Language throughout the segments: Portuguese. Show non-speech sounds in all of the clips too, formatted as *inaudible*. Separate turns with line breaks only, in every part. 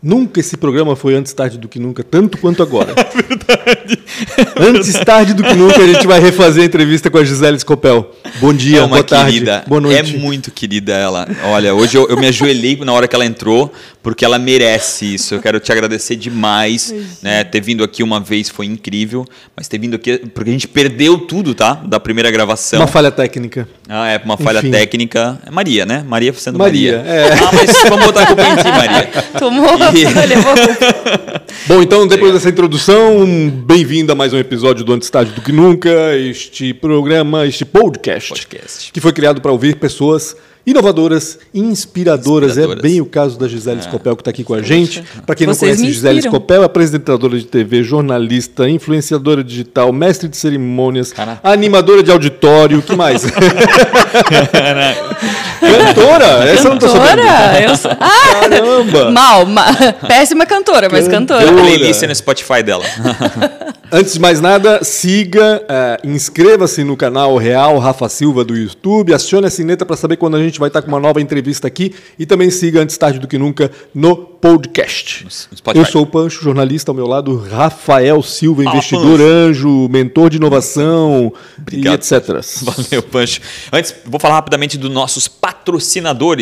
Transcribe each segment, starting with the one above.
Nunca esse programa foi antes tarde do que nunca, tanto quanto agora. *laughs* Verdade. *laughs* Antes tarde do que nunca, a gente vai refazer a entrevista com a Gisele Scopel. Bom dia,
é uma
boa tarde.
querida.
Boa noite.
É muito querida ela. Olha, hoje eu, eu me ajoelhei na hora que ela entrou, porque ela merece isso. Eu quero te agradecer demais. Né? Ter vindo aqui uma vez foi incrível, mas ter vindo aqui, porque a gente perdeu tudo, tá? Da primeira gravação.
Uma falha técnica.
Ah, é, uma falha
Enfim.
técnica. É Maria, né? Maria sendo
Maria,
Maria.
é.
Ah, mas vamos botar a culpa em ti, Maria. *laughs*
Tomou, *laughs*
Bom, então, depois dessa introdução, bem-vindo a mais um episódio do Antes Tarde do que Nunca, este programa, este podcast,
Podcast.
que foi criado para ouvir pessoas inovadoras, inspiradoras.
Inspiradoras.
É bem o caso da Gisele Scopel que está aqui com a gente. Para quem não
Vocês
conhece,
me
Gisele. Scopel é apresentadora de TV, jornalista, influenciadora digital, mestre de cerimônias,
Caraca.
animadora de auditório, o que mais? *laughs* *laughs* cantora? Essa eu não tô sabendo.
Cantora? Eu sou... Ah,
Caramba!
mal, ma- *laughs* péssima cantora, mas
Cantora.
cantora.
Playlist no Spotify dela. *laughs*
Antes de mais nada, siga, eh, inscreva-se no canal Real Rafa Silva do YouTube, acione a sineta para saber quando a gente vai estar com uma nova entrevista aqui e também siga antes tarde do que nunca no podcast.
No.
Eu sou o Pancho, jornalista ao meu lado, Rafael Silva,
Fala,
investidor
Pancho.
anjo, mentor de inovação
Obrigado.
e etc. *laughs*
Valeu, Pancho. Antes, vou falar rapidamente dos nossos patrocinadores.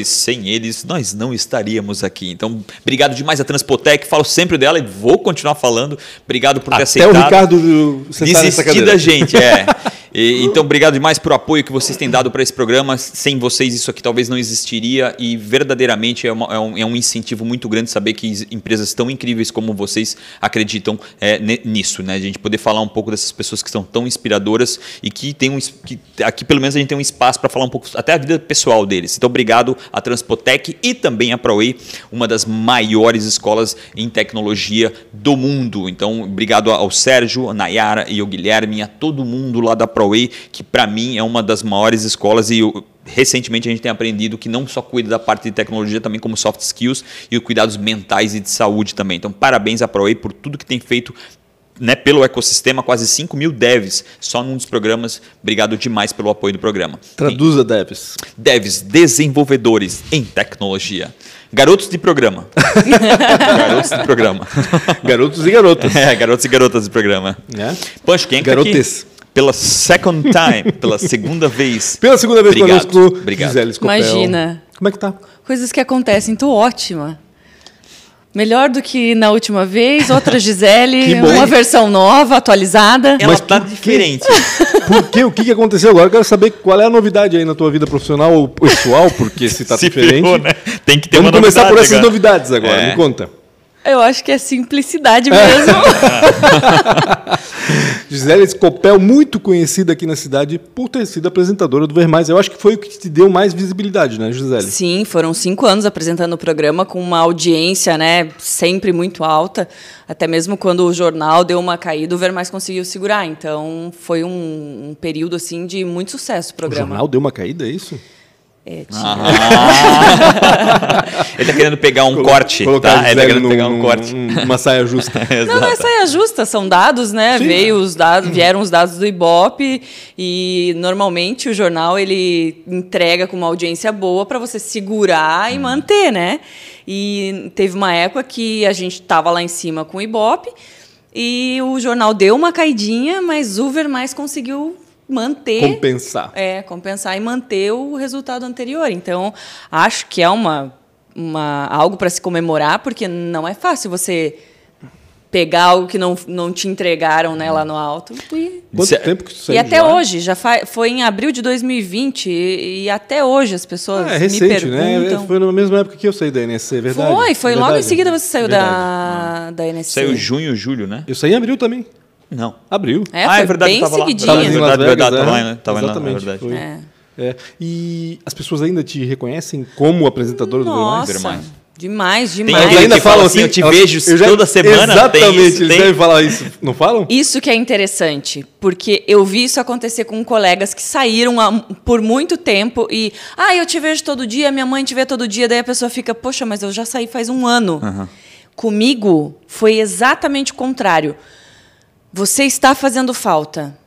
Sem eles, nós não estaríamos aqui. Então, obrigado demais a Transpotec. Falo sempre dela e vou continuar falando. Obrigado por ter
Até
aceitado.
o Ricardo sentar nessa
Desistir
cadeira.
da gente, é. *laughs* E, então, obrigado demais por apoio que vocês têm dado para esse programa. Sem vocês, isso aqui talvez não existiria. E verdadeiramente é, uma- é um, é um incentivo muito grande saber que empresas tão incríveis como vocês acreditam é, nisso, né? A gente poder falar um pouco dessas pessoas que são tão inspiradoras e que tem um. Que, aqui, pelo menos, a gente tem um espaço para falar um pouco até a vida pessoal deles. Então, obrigado a Transpotec e também a ProWay, uma das maiores escolas em tecnologia do mundo. Então, obrigado ao Sérgio, a Nayara e ao Guilherme, a todo mundo lá da ProWay, que para mim é uma das maiores escolas e eu- recentemente a gente tem aprendido que não só cuida da parte de tecnologia, também como soft skills e os cuidados mentais e de saúde também. Então, parabéns à ProWay por tudo que tem feito né, pelo ecossistema, quase 5 mil devs só num dos programas. Obrigado demais pelo apoio do programa.
Traduza, Deves.
Devs, desenvolvedores em tecnologia. Garotos de programa. *laughs* garotos de programa.
Garotos e garotas.
É, garotos e garotas de programa.
né?
Pancho, quem é que tá
Garotes.
aqui? Pela second time, pela segunda vez. *laughs*
Pela segunda vez
Obrigado,
conosco,
obrigado.
Gisele Scopel.
Imagina.
Como é que tá?
Coisas que acontecem, tô ótima. Melhor do que na última vez, outra Gisele, *laughs* uma versão nova, atualizada.
Ela
Mas
tá diferente. *laughs*
Por quê? O que que aconteceu agora? Eu quero saber qual é a novidade aí na tua vida profissional ou pessoal, porque se tá
Se
diferente.
né? Tem que ter
Vamos
uma
começar por essas
agora.
novidades agora.
É.
Me conta.
Eu acho que é simplicidade mesmo. *laughs* *laughs*
Gisele Scopel, muito conhecida aqui na cidade por ter sido apresentadora do Ver Mais. Eu acho que foi o que te deu mais visibilidade, né, Gisele?
Sim, foram cinco anos apresentando o programa com uma audiência, né, sempre muito alta. Até mesmo quando o jornal deu uma caída, o Ver Mais conseguiu segurar. Então, foi um, um período assim de muito sucesso o
O
programa.
jornal deu uma caída, é isso?
É, tinha-
Ah. *laughs* Ele tá querendo pegar um corte, tá? Ele tá querendo
num-
pegar um corte.
uma saia justa. *laughs*
Não, não é saia justa, são dados, né?
Sim.
Veio os dados, vieram os dados do Ibope e normalmente o jornal ele entrega com uma audiência boa para você segurar e manter, né? E teve uma época que a gente estava lá em cima com o Ibope e o jornal deu uma caidinha, mas o Ver Mais conseguiu manter
Compensar.
é, compensar e manter o resultado anterior. Então, acho que é uma, uma algo para se comemorar, porque não é fácil você pegar algo que não, não te entregaram né, lá no alto. E,
Quanto
Cê-
tempo que tu
e até
lá?
hoje, já foi em abril de 2020, e, e até hoje as pessoas
Ah, é
me
recente, né?
perguntam.
Foi na mesma época que eu saí da NSC, é verdade?
Foi, foi logo em
Verdade.
seguida você saiu
Verdade.
da, da NSC.
Saiu junho, julho, né?
Eu saí em abril também.
Não.
Abril.
É,
ah, é verdade,
bem
tava lá.
seguidinho.
Tava,
Tava
é verdade,
Vegas,
verdade, tava
é.
lá, né? Tava lá, é
Exatamente,
verdade.
É.
É. E as pessoas ainda te reconhecem como apresentadora do?
Nossa,
Ver Mais.
demais,
Tem
demais.
alguém que fala assim, eu te vejo toda semana, tem
Exatamente,
isso,
eles
tem?
devem falar isso. Não falam?
Isso que é interessante, porque eu vi isso acontecer com colegas que saíram há- por muito tempo e, ah, eu te vejo todo dia, minha mãe te vê todo dia, daí a pessoa fica, poxa, mas eu já saí faz um ano. Comigo foi exatamente o contrário. Você está fazendo falta.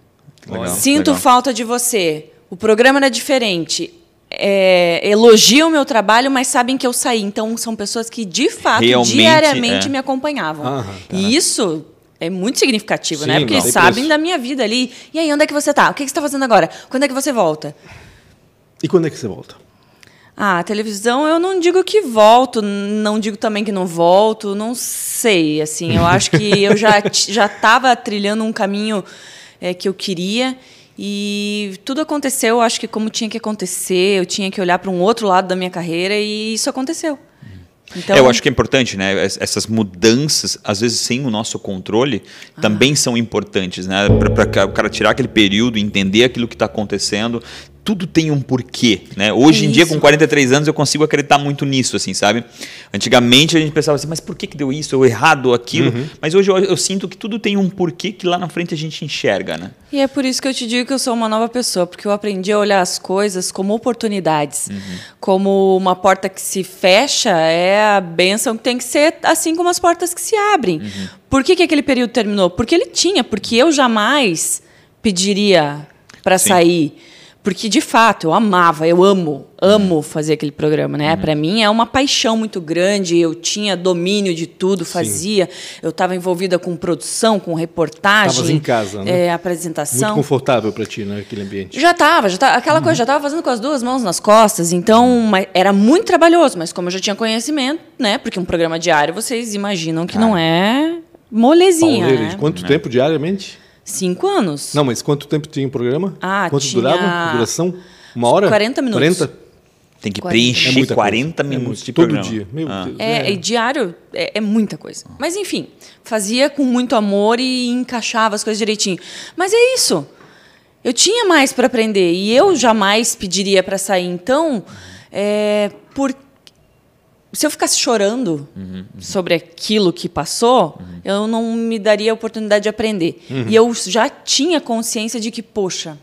Legal,
Sinto
legal.
falta de você. O programa era diferente. é, elogiam o meu trabalho, mas sabem que eu saí. Então, são pessoas que, de fato,
Realmente,
diariamente
é.
me acompanhavam.
Tá.
E isso é muito significativo,
Sim,
né? Porque
não,
eles sabem da minha vida ali. E aí, onde é que você tá? O que, que você tá fazendo agora? Quando é que você volta?
E quando é que você volta?
Ah, a televisão eu não digo que volto, não digo também que não volto, não sei. Assim, eu acho que eu já *laughs* já estava trilhando um caminho é, que eu queria e tudo aconteceu, eu acho que como tinha que acontecer, eu tinha que olhar para um outro lado da minha carreira e isso aconteceu. Então,
É, eu acho que é importante, né? Es- Essas mudanças, às vezes sem o nosso controle,
Ah.
também são importantes, né? Para o cara tirar aquele período, entender aquilo que está acontecendo. Tudo tem um porquê, né? Hoje em dia,
Isso.
com 43 anos, eu consigo acreditar muito nisso, assim, sabe? Antigamente a gente pensava assim, mas por que, que deu isso? Eu errado aquilo?
Uhum.
Mas hoje eu, eu sinto que tudo tem um porquê que lá na frente a gente enxerga, né?
E é por isso que eu te digo que eu sou uma nova pessoa, porque eu aprendi a olhar as coisas como oportunidades. Como uma porta que se fecha é a benção que tem que ser assim como as portas que se abrem. Por que, que aquele período terminou? Porque ele tinha, porque eu jamais pediria para sair. Porque, de fato, eu amava, eu amo, amo fazer aquele programa, né? Para mim é uma paixão muito grande, eu tinha domínio de tudo, fazia. Eu estava envolvida com produção, com reportagem.
Tavas em casa, né?
é,
Muito
apresentação.
confortável pra ti, né? Aquele ambiente.
Já estava, já tava, aquela coisa, já estava fazendo com as duas mãos nas costas, então era muito trabalhoso, mas como eu já tinha conhecimento, né? Porque um programa diário, vocês imaginam que não é molezinha,
Pauleira,
né?
de quanto tempo diariamente?
Cinco anos.
Não, mas quanto tempo tinha o programa?
Ah,
Quanto
tinha
durava? Duração? Uma hora?
40 minutos.
40?
Tem que
40.
preencher
É muita
40
coisa. É
minutos
muito.
de
Todo
programa.
dia. Meu
Ah.
Deus.
É, e diário é, é muita coisa. Mas enfim, fazia com muito amor e encaixava as coisas direitinho. Mas é isso. Eu tinha mais para aprender e eu jamais pediria para sair. Então, é, por se eu ficasse chorando sobre aquilo que passou, eu não me daria a oportunidade de aprender. E eu já tinha consciência de que, poxa,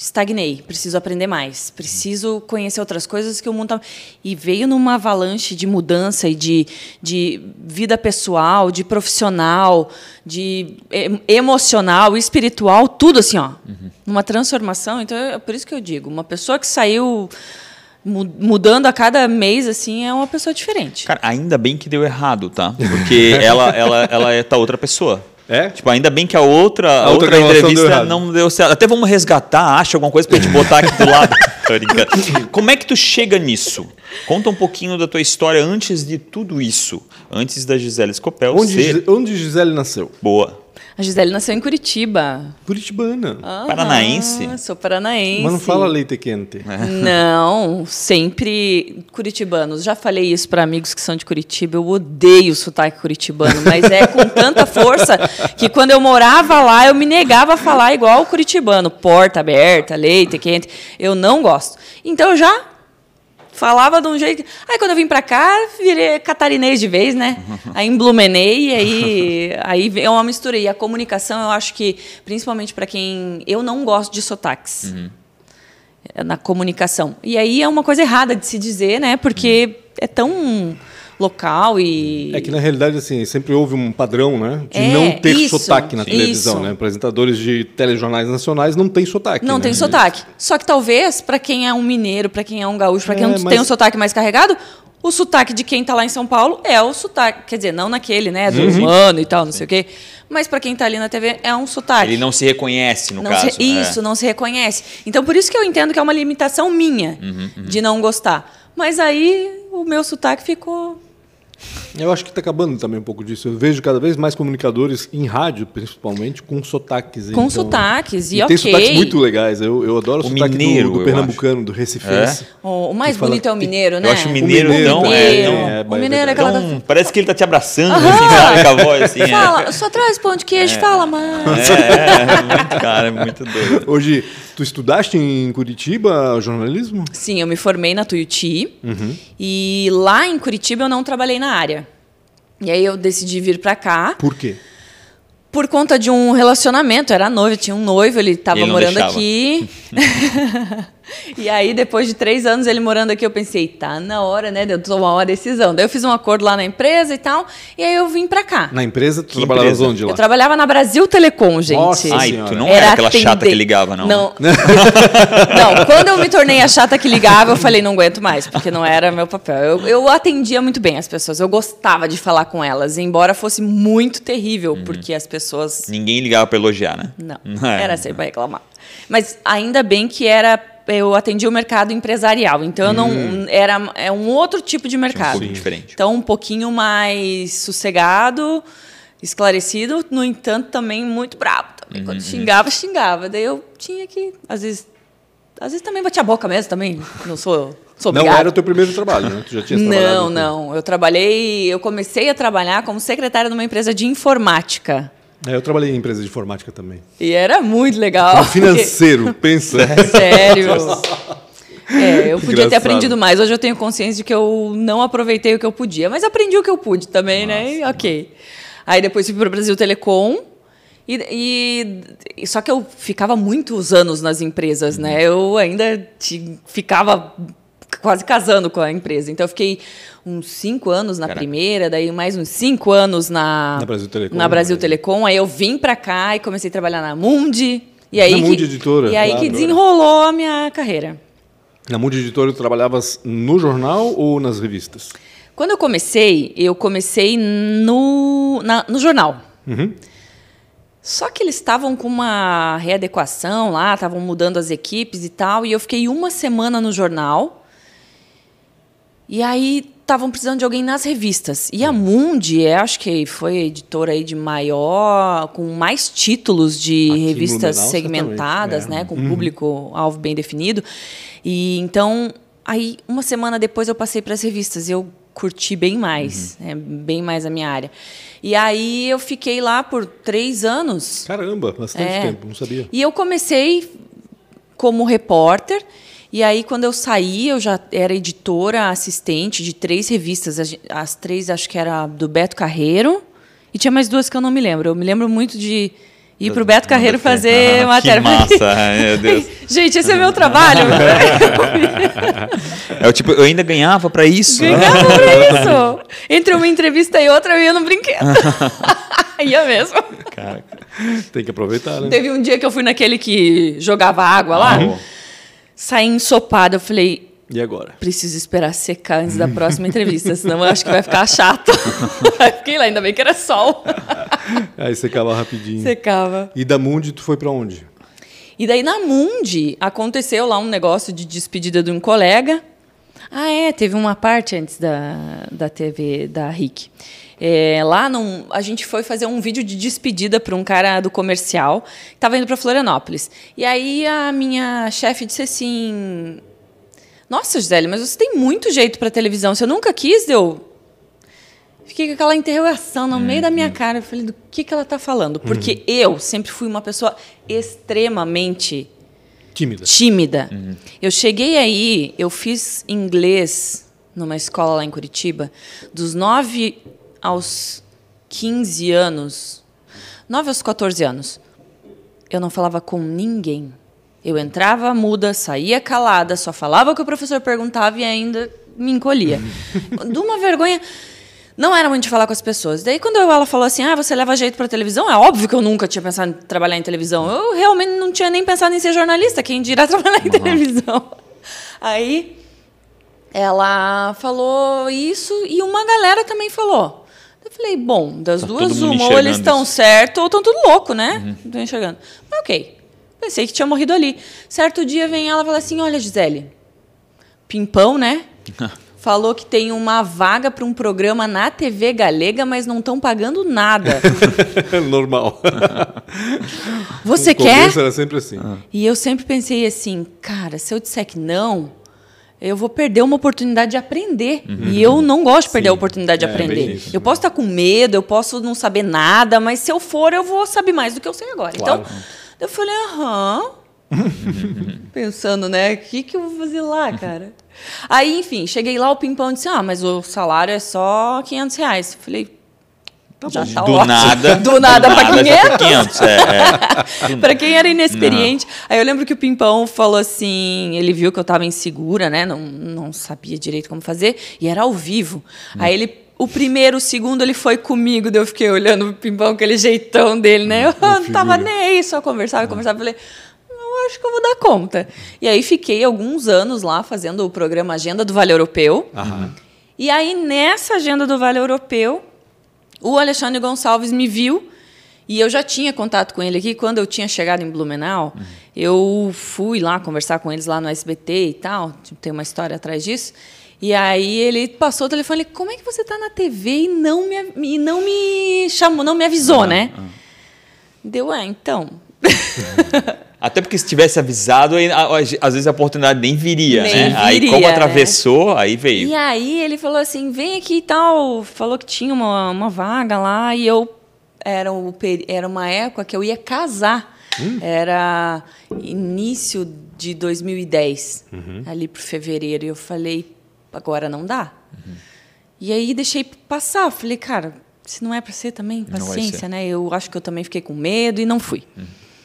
estagnei, preciso aprender mais, preciso conhecer outras coisas que o mundo tá... e veio numa avalanche de mudança e de, de vida pessoal, de profissional, de emocional, espiritual, tudo assim, ó, numa transformação. Então é por isso que eu digo, uma pessoa que saiu mudando a cada mês assim é uma pessoa diferente.
Cara, ainda bem que deu errado, tá? Porque ela, ela, ela é tá outra pessoa.
É?
Tipo, ainda bem que a outra, a
A outra
outra, entrevista não deu certo. Até vamos resgatar, acha alguma coisa pra gente botar aqui do lado. *laughs* Como é que tu chega nisso? Conta um pouquinho da tua história antes de tudo isso. Antes da Gisele Scopel
Onde,
ser
Gis- onde Gisele nasceu?
boa.
A Gisele nasceu em Curitiba.
Curitibana.
Aham,
Paranaense?
Sou paranaense.
Mas não fala leite quente. *laughs*
Não, sempre curitibanos. Já falei isso para amigos que são de Curitiba. Eu odeio o sotaque curitibano, mas é com tanta força que quando eu morava lá eu me negava a falar igual o curitibano, porta aberta, leite quente. Eu não gosto. Então eu já falava de um jeito. Aí quando eu vim para cá, virei catarinês de vez, né? Aí emblumenei e aí *laughs* aí é uma mistura e a comunicação, eu acho que principalmente para quem eu não gosto de sotaques é, na comunicação. E aí é uma coisa errada de se dizer, né? Porque é tão local e.
É que na realidade, assim, sempre houve um padrão, né? De
É,
não ter
isso,
sotaque na televisão,
isso.
né? Apresentadores de telejornais nacionais não têm sotaque.
não
né?
tem sotaque. Só que talvez, para quem é um mineiro, para quem é um gaúcho, para quem
É,
não
mas-
tem um sotaque mais carregado, o sotaque de quem está lá em São Paulo é o sotaque. Quer dizer, não naquele, né? Do
Uhum.
humano e tal, não sei o quê. Mas para quem está ali na TV é um sotaque.
Ele não se reconhece, no
Não
caso.
se- isso,
é.
não se reconhece. Então, por isso que eu entendo que é uma limitação minha
Uhum,
de não gostar. Mas aí o meu sotaque ficou.
Eu acho que está acabando também um pouco disso. Eu vejo cada vez mais comunicadores em rádio, principalmente, com sotaques.
Com
então-
sotaques, e,
tem
ok.
sotaques muito legais. Eu, eu adoro o,
O
sotaque
mineiro,
do, do pernambucano, do recifense.
O, o mais
fala-
bonito é o mineiro, né?
Eu acho o mineiro,
mineiro
tão.
também,
É,
o
tão-
é,
o mineiro é
é
aquela.
tão- *laughs* parece que ele tá te abraçando, assim, sabe? Com a voz, assim. é.
Fala, só traz pão de queijo, fala, mano.
É, é, é muito, cara, é muito doido.
Hoje, tu estudaste em Curitiba jornalismo?
Sim, eu me formei na Tuiuti
Uhum.
E lá em Curitiba eu não trabalhei na área. E aí eu decidi vir pra cá
Por quê?
por conta de um relacionamento. Eu era noiva, tinha um noivo, ele estava morando
deixava.
aqui. *laughs* E aí, depois de três anos ele morando aqui, eu pensei, tá na hora, né, de eu tomar uma decisão. Daí eu fiz um acordo lá na empresa e tal, e aí eu vim pra cá.
Na empresa, tu
Que
trabalhava
empresa?
onde lá?
Eu trabalhava na Brasil Telecom, gente.
Nossa
Ai,
senhora.
tu não era, aquela chata que ligava, não.
Não. *laughs* não, quando eu me tornei a chata que ligava, eu falei, não aguento mais, porque não era meu papel. Eu, eu atendia muito bem as pessoas, eu gostava de falar com elas, embora fosse muito terrível, porque as pessoas
Ninguém ligava pra elogiar, né?
não, *laughs*
É.
era sempre para reclamar. Mas ainda bem que era eu atendi o mercado empresarial, então eu não era é um outro tipo de mercado.
pouquinho diferente.
Então um pouquinho mais sossegado, esclarecido, no entanto também muito bravo também. Quando xingava, xingava. Daí eu tinha que às vezes às vezes também batia a boca mesmo também. Não sou sou
Não era o teu primeiro trabalho, né? Tu já tinha
Não, não. Eu trabalhei, eu comecei a trabalhar como secretária numa empresa de informática.
É, eu trabalhei em empresa de informática também.
E era muito legal.
No financeiro, *laughs* pensa.
Sério. *laughs* É, eu podia ter
Engraçado.
aprendido mais. Hoje eu tenho consciência de que eu não aproveitei o que eu podia, mas aprendi o que eu pude também, né? E ok. Aí depois fui para o Brasil Telecom. E, e- só que eu ficava muitos anos nas empresas, né? Eu ainda ti- ficava quase casando com a empresa. Então eu fiquei uns cinco anos na
Caraca.
primeira, daí mais uns cinco anos na,
Na Brasil Telecom,
Na Brasil
né?
Telecom. Aí eu vim para cá e comecei a trabalhar na Mundi. E aí
Na
que-
Mundi Editora,
E aí
claro.
que desenrolou a minha carreira.
Na Mundo Editora, tu trabalhavas no jornal ou nas revistas?
Quando eu comecei, eu comecei no, na- no jornal.
Uhum.
Só que eles estavam com uma readequação lá, estavam mudando as equipes e tal, e eu fiquei uma semana no jornal. E aí estavam precisando de alguém nas revistas. E a Mundi, é, acho que foi a editora aí de maior, com mais títulos de
Aqui
revistas
Blumenau,
segmentadas,
é.
né, com público-alvo bem definido. E então, aí uma semana depois eu passei para as revistas e eu curti bem mais,
Uhum.
né, bem mais a minha área. E aí eu fiquei lá por três anos.
Caramba, bastante
É.
tempo, não sabia.
E eu comecei como repórter. E aí, quando eu saí, eu já era editora assistente de três revistas. As, as três, acho que era do Beto Carreiro. E tinha mais duas que eu não me lembro. Eu me lembro muito de ir para o Beto Carreiro fazer
Ah,
matéria.
Que massa, *laughs* meu Deus.
Gente, esse é meu trabalho. *laughs*
É o tipo, eu ainda ganhava pra isso.
Ganhava por *laughs* isso. Entre uma entrevista e outra, eu ia no brinquedo. ia mesmo.
Cara,
Tem que aproveitar, né?
Teve um dia que eu fui naquele que jogava água lá.
Ah,
Saí ensopada. Eu falei,
E agora?
preciso esperar secar antes da próxima entrevista, senão eu acho que vai ficar chato. *laughs* Aí fiquei lá, ainda bem que era sol. *laughs*
Aí secava rapidinho.
Secava.
E da Mundi, tu foi pra onde?
E daí na Mundi aconteceu lá um negócio de despedida de um colega. Ah, é, teve uma parte antes da, da TV da RIC. É, lá num, a gente foi fazer um vídeo de despedida para um cara do comercial que estava indo para Florianópolis. E aí a minha chefe disse assim: Nossa, Gisele, mas você tem muito jeito para televisão. Você nunca quis? Eu fiquei com aquela interrogação no meio da minha cara. Eu falei: Do que, que ela está falando? Porque eu sempre fui uma pessoa extremamente
Tímida.
tímida. Eu cheguei aí, eu fiz inglês numa escola lá em Curitiba, dos 9 aos 15 anos, 9 aos 14 anos. Eu não falava com ninguém. Eu entrava muda, saía calada, só falava o que o professor perguntava e ainda me encolhia. *laughs* De uma vergonha. Não era muito de falar com as pessoas. Daí, quando ela falou assim, ah, você leva jeito para televisão, é óbvio que eu nunca tinha pensado em trabalhar em televisão. Eu realmente não tinha nem pensado em ser jornalista, quem dirá trabalhar em televisão. Aí, ela falou isso e uma galera também falou. Falei, bom, das
Tá
duas, uma, ou eles estão certo ou estão tudo louco, né? Não estão enxergando. Mas ok. Pensei que tinha morrido ali. Certo dia vem ela e fala assim: olha, Gisele, Pimpão, né? *laughs* Falou que tem uma vaga para um programa na TV Galega, mas não estão pagando nada. *laughs*
Normal.
Você
No
quer?
era sempre assim.
E eu sempre pensei assim, cara, se eu disser que não, eu vou perder uma oportunidade de aprender. E eu não gosto de perder a oportunidade de
É,
aprender.
isso.
Eu posso estar com medo, eu posso não saber nada, mas se eu for, eu vou saber mais do que eu sei agora.
Claro.
Então, eu falei, aham. *laughs* Pensando, né? O que, que eu vou fazer lá, cara? Aí, enfim, cheguei lá, o Pimpão disse: Ah, mas o salário é só 500 reais. Falei, Já tá
do
ótimo.
nada. *laughs*
Do nada pra
já
500.
foi 500. É, é. *laughs*
pra quem era inexperiente. Aí eu lembro que o Pimpão falou assim: ele viu que eu tava insegura, né? Não, não sabia direito como fazer. E era ao vivo. Aí ele. O primeiro, o segundo, ele foi comigo, daí eu fiquei olhando o Pimpão, aquele jeitão dele, né? Eu não tava nem aí, só conversava, conversava. Falei, eu acho que eu vou dar conta. E aí fiquei alguns anos lá fazendo o programa Agenda do Vale Europeu.
Aham.
E aí, nessa agenda do Vale Europeu, o Alexandre Gonçalves me viu e eu já tinha contato com ele aqui quando eu tinha chegado em Blumenau. Eu fui lá conversar com eles lá no SBT e tal, tem uma história atrás disso. E aí ele passou o telefone e falou, como é que você está na TV e não me, e não me chamou, não me avisou, né? Deu, é, então. *laughs*
Até porque se tivesse avisado, aí, às vezes a oportunidade nem viria,
Nem
né? aí
viria,
como
né?
atravessou, aí veio.
E aí ele falou assim, vem aqui e tal. Falou que tinha uma, uma vaga lá e eu era, o, era uma época que eu ia casar. Era início de 2010, ali pro fevereiro. E eu falei, agora não dá. E aí deixei passar. Falei, cara, se não é para ser também, paciência,
ser.
né? Eu acho que eu também fiquei com medo e não fui.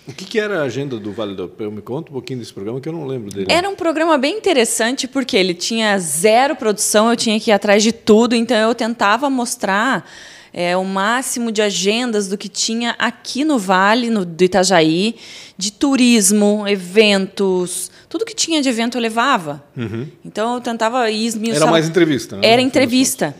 O que, que era a agenda do Vale do Europeu? Me conta um pouquinho desse programa que eu não lembro dele.
Era um programa bem interessante porque ele tinha zero produção, eu tinha que ir atrás de tudo, então eu tentava mostrar é, o máximo de agendas do que tinha aqui no Vale, no, do Itajaí, de turismo, eventos, tudo que tinha de evento eu levava. Então eu tentava ir esmiuçar.
Era mais entrevista, né?
Era entrevista.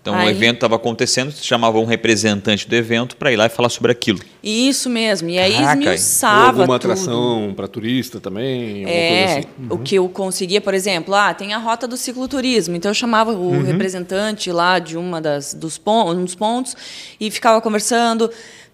Então o
Aí-
evento estava acontecendo, você chamava um representante do evento para ir lá e falar sobre aquilo.
Isso mesmo. E aí
Caraca,
esmiuçava
alguma
tudo.
atração para turista também, alguma
É,
coisa assim.
o que eu conseguia, por exemplo, ah, tem a rota do cicloturismo. Então eu chamava o
Uhum.
representante lá de uma das dos pon um dos pontos e ficava conversando.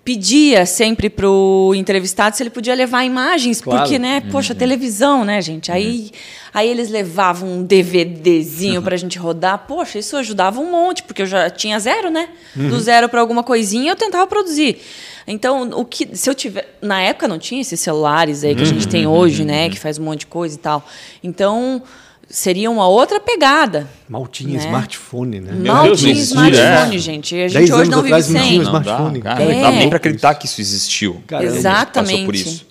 Pedia sempre pro entrevistado se ele podia levar imagens,
Claro.
porque, né, poxa, televisão, né, gente? Aí, aí eles levavam um DVDzinho pra gente rodar. Poxa, isso ajudava um monte, porque eu já tinha zero, né? Do zero para alguma coisinha eu tentava produzir. Então, o que se eu tiver, na época não tinha esses celulares aí que a gente tem hoje, né, que faz um monte de coisa e tal. Então, seria uma outra pegada.
Mal tinha
Né?
smartphone, né?
Mal
Deus,
tinha smartphone,
é.
gente. A
Dez
gente hoje
anos
não vive
atrás não
sem.
tinha
Não dá,
smartphone.
cara,
É.
dá nem para acreditar que isso existiu.
Caramba.
Exatamente.
Passou por isso.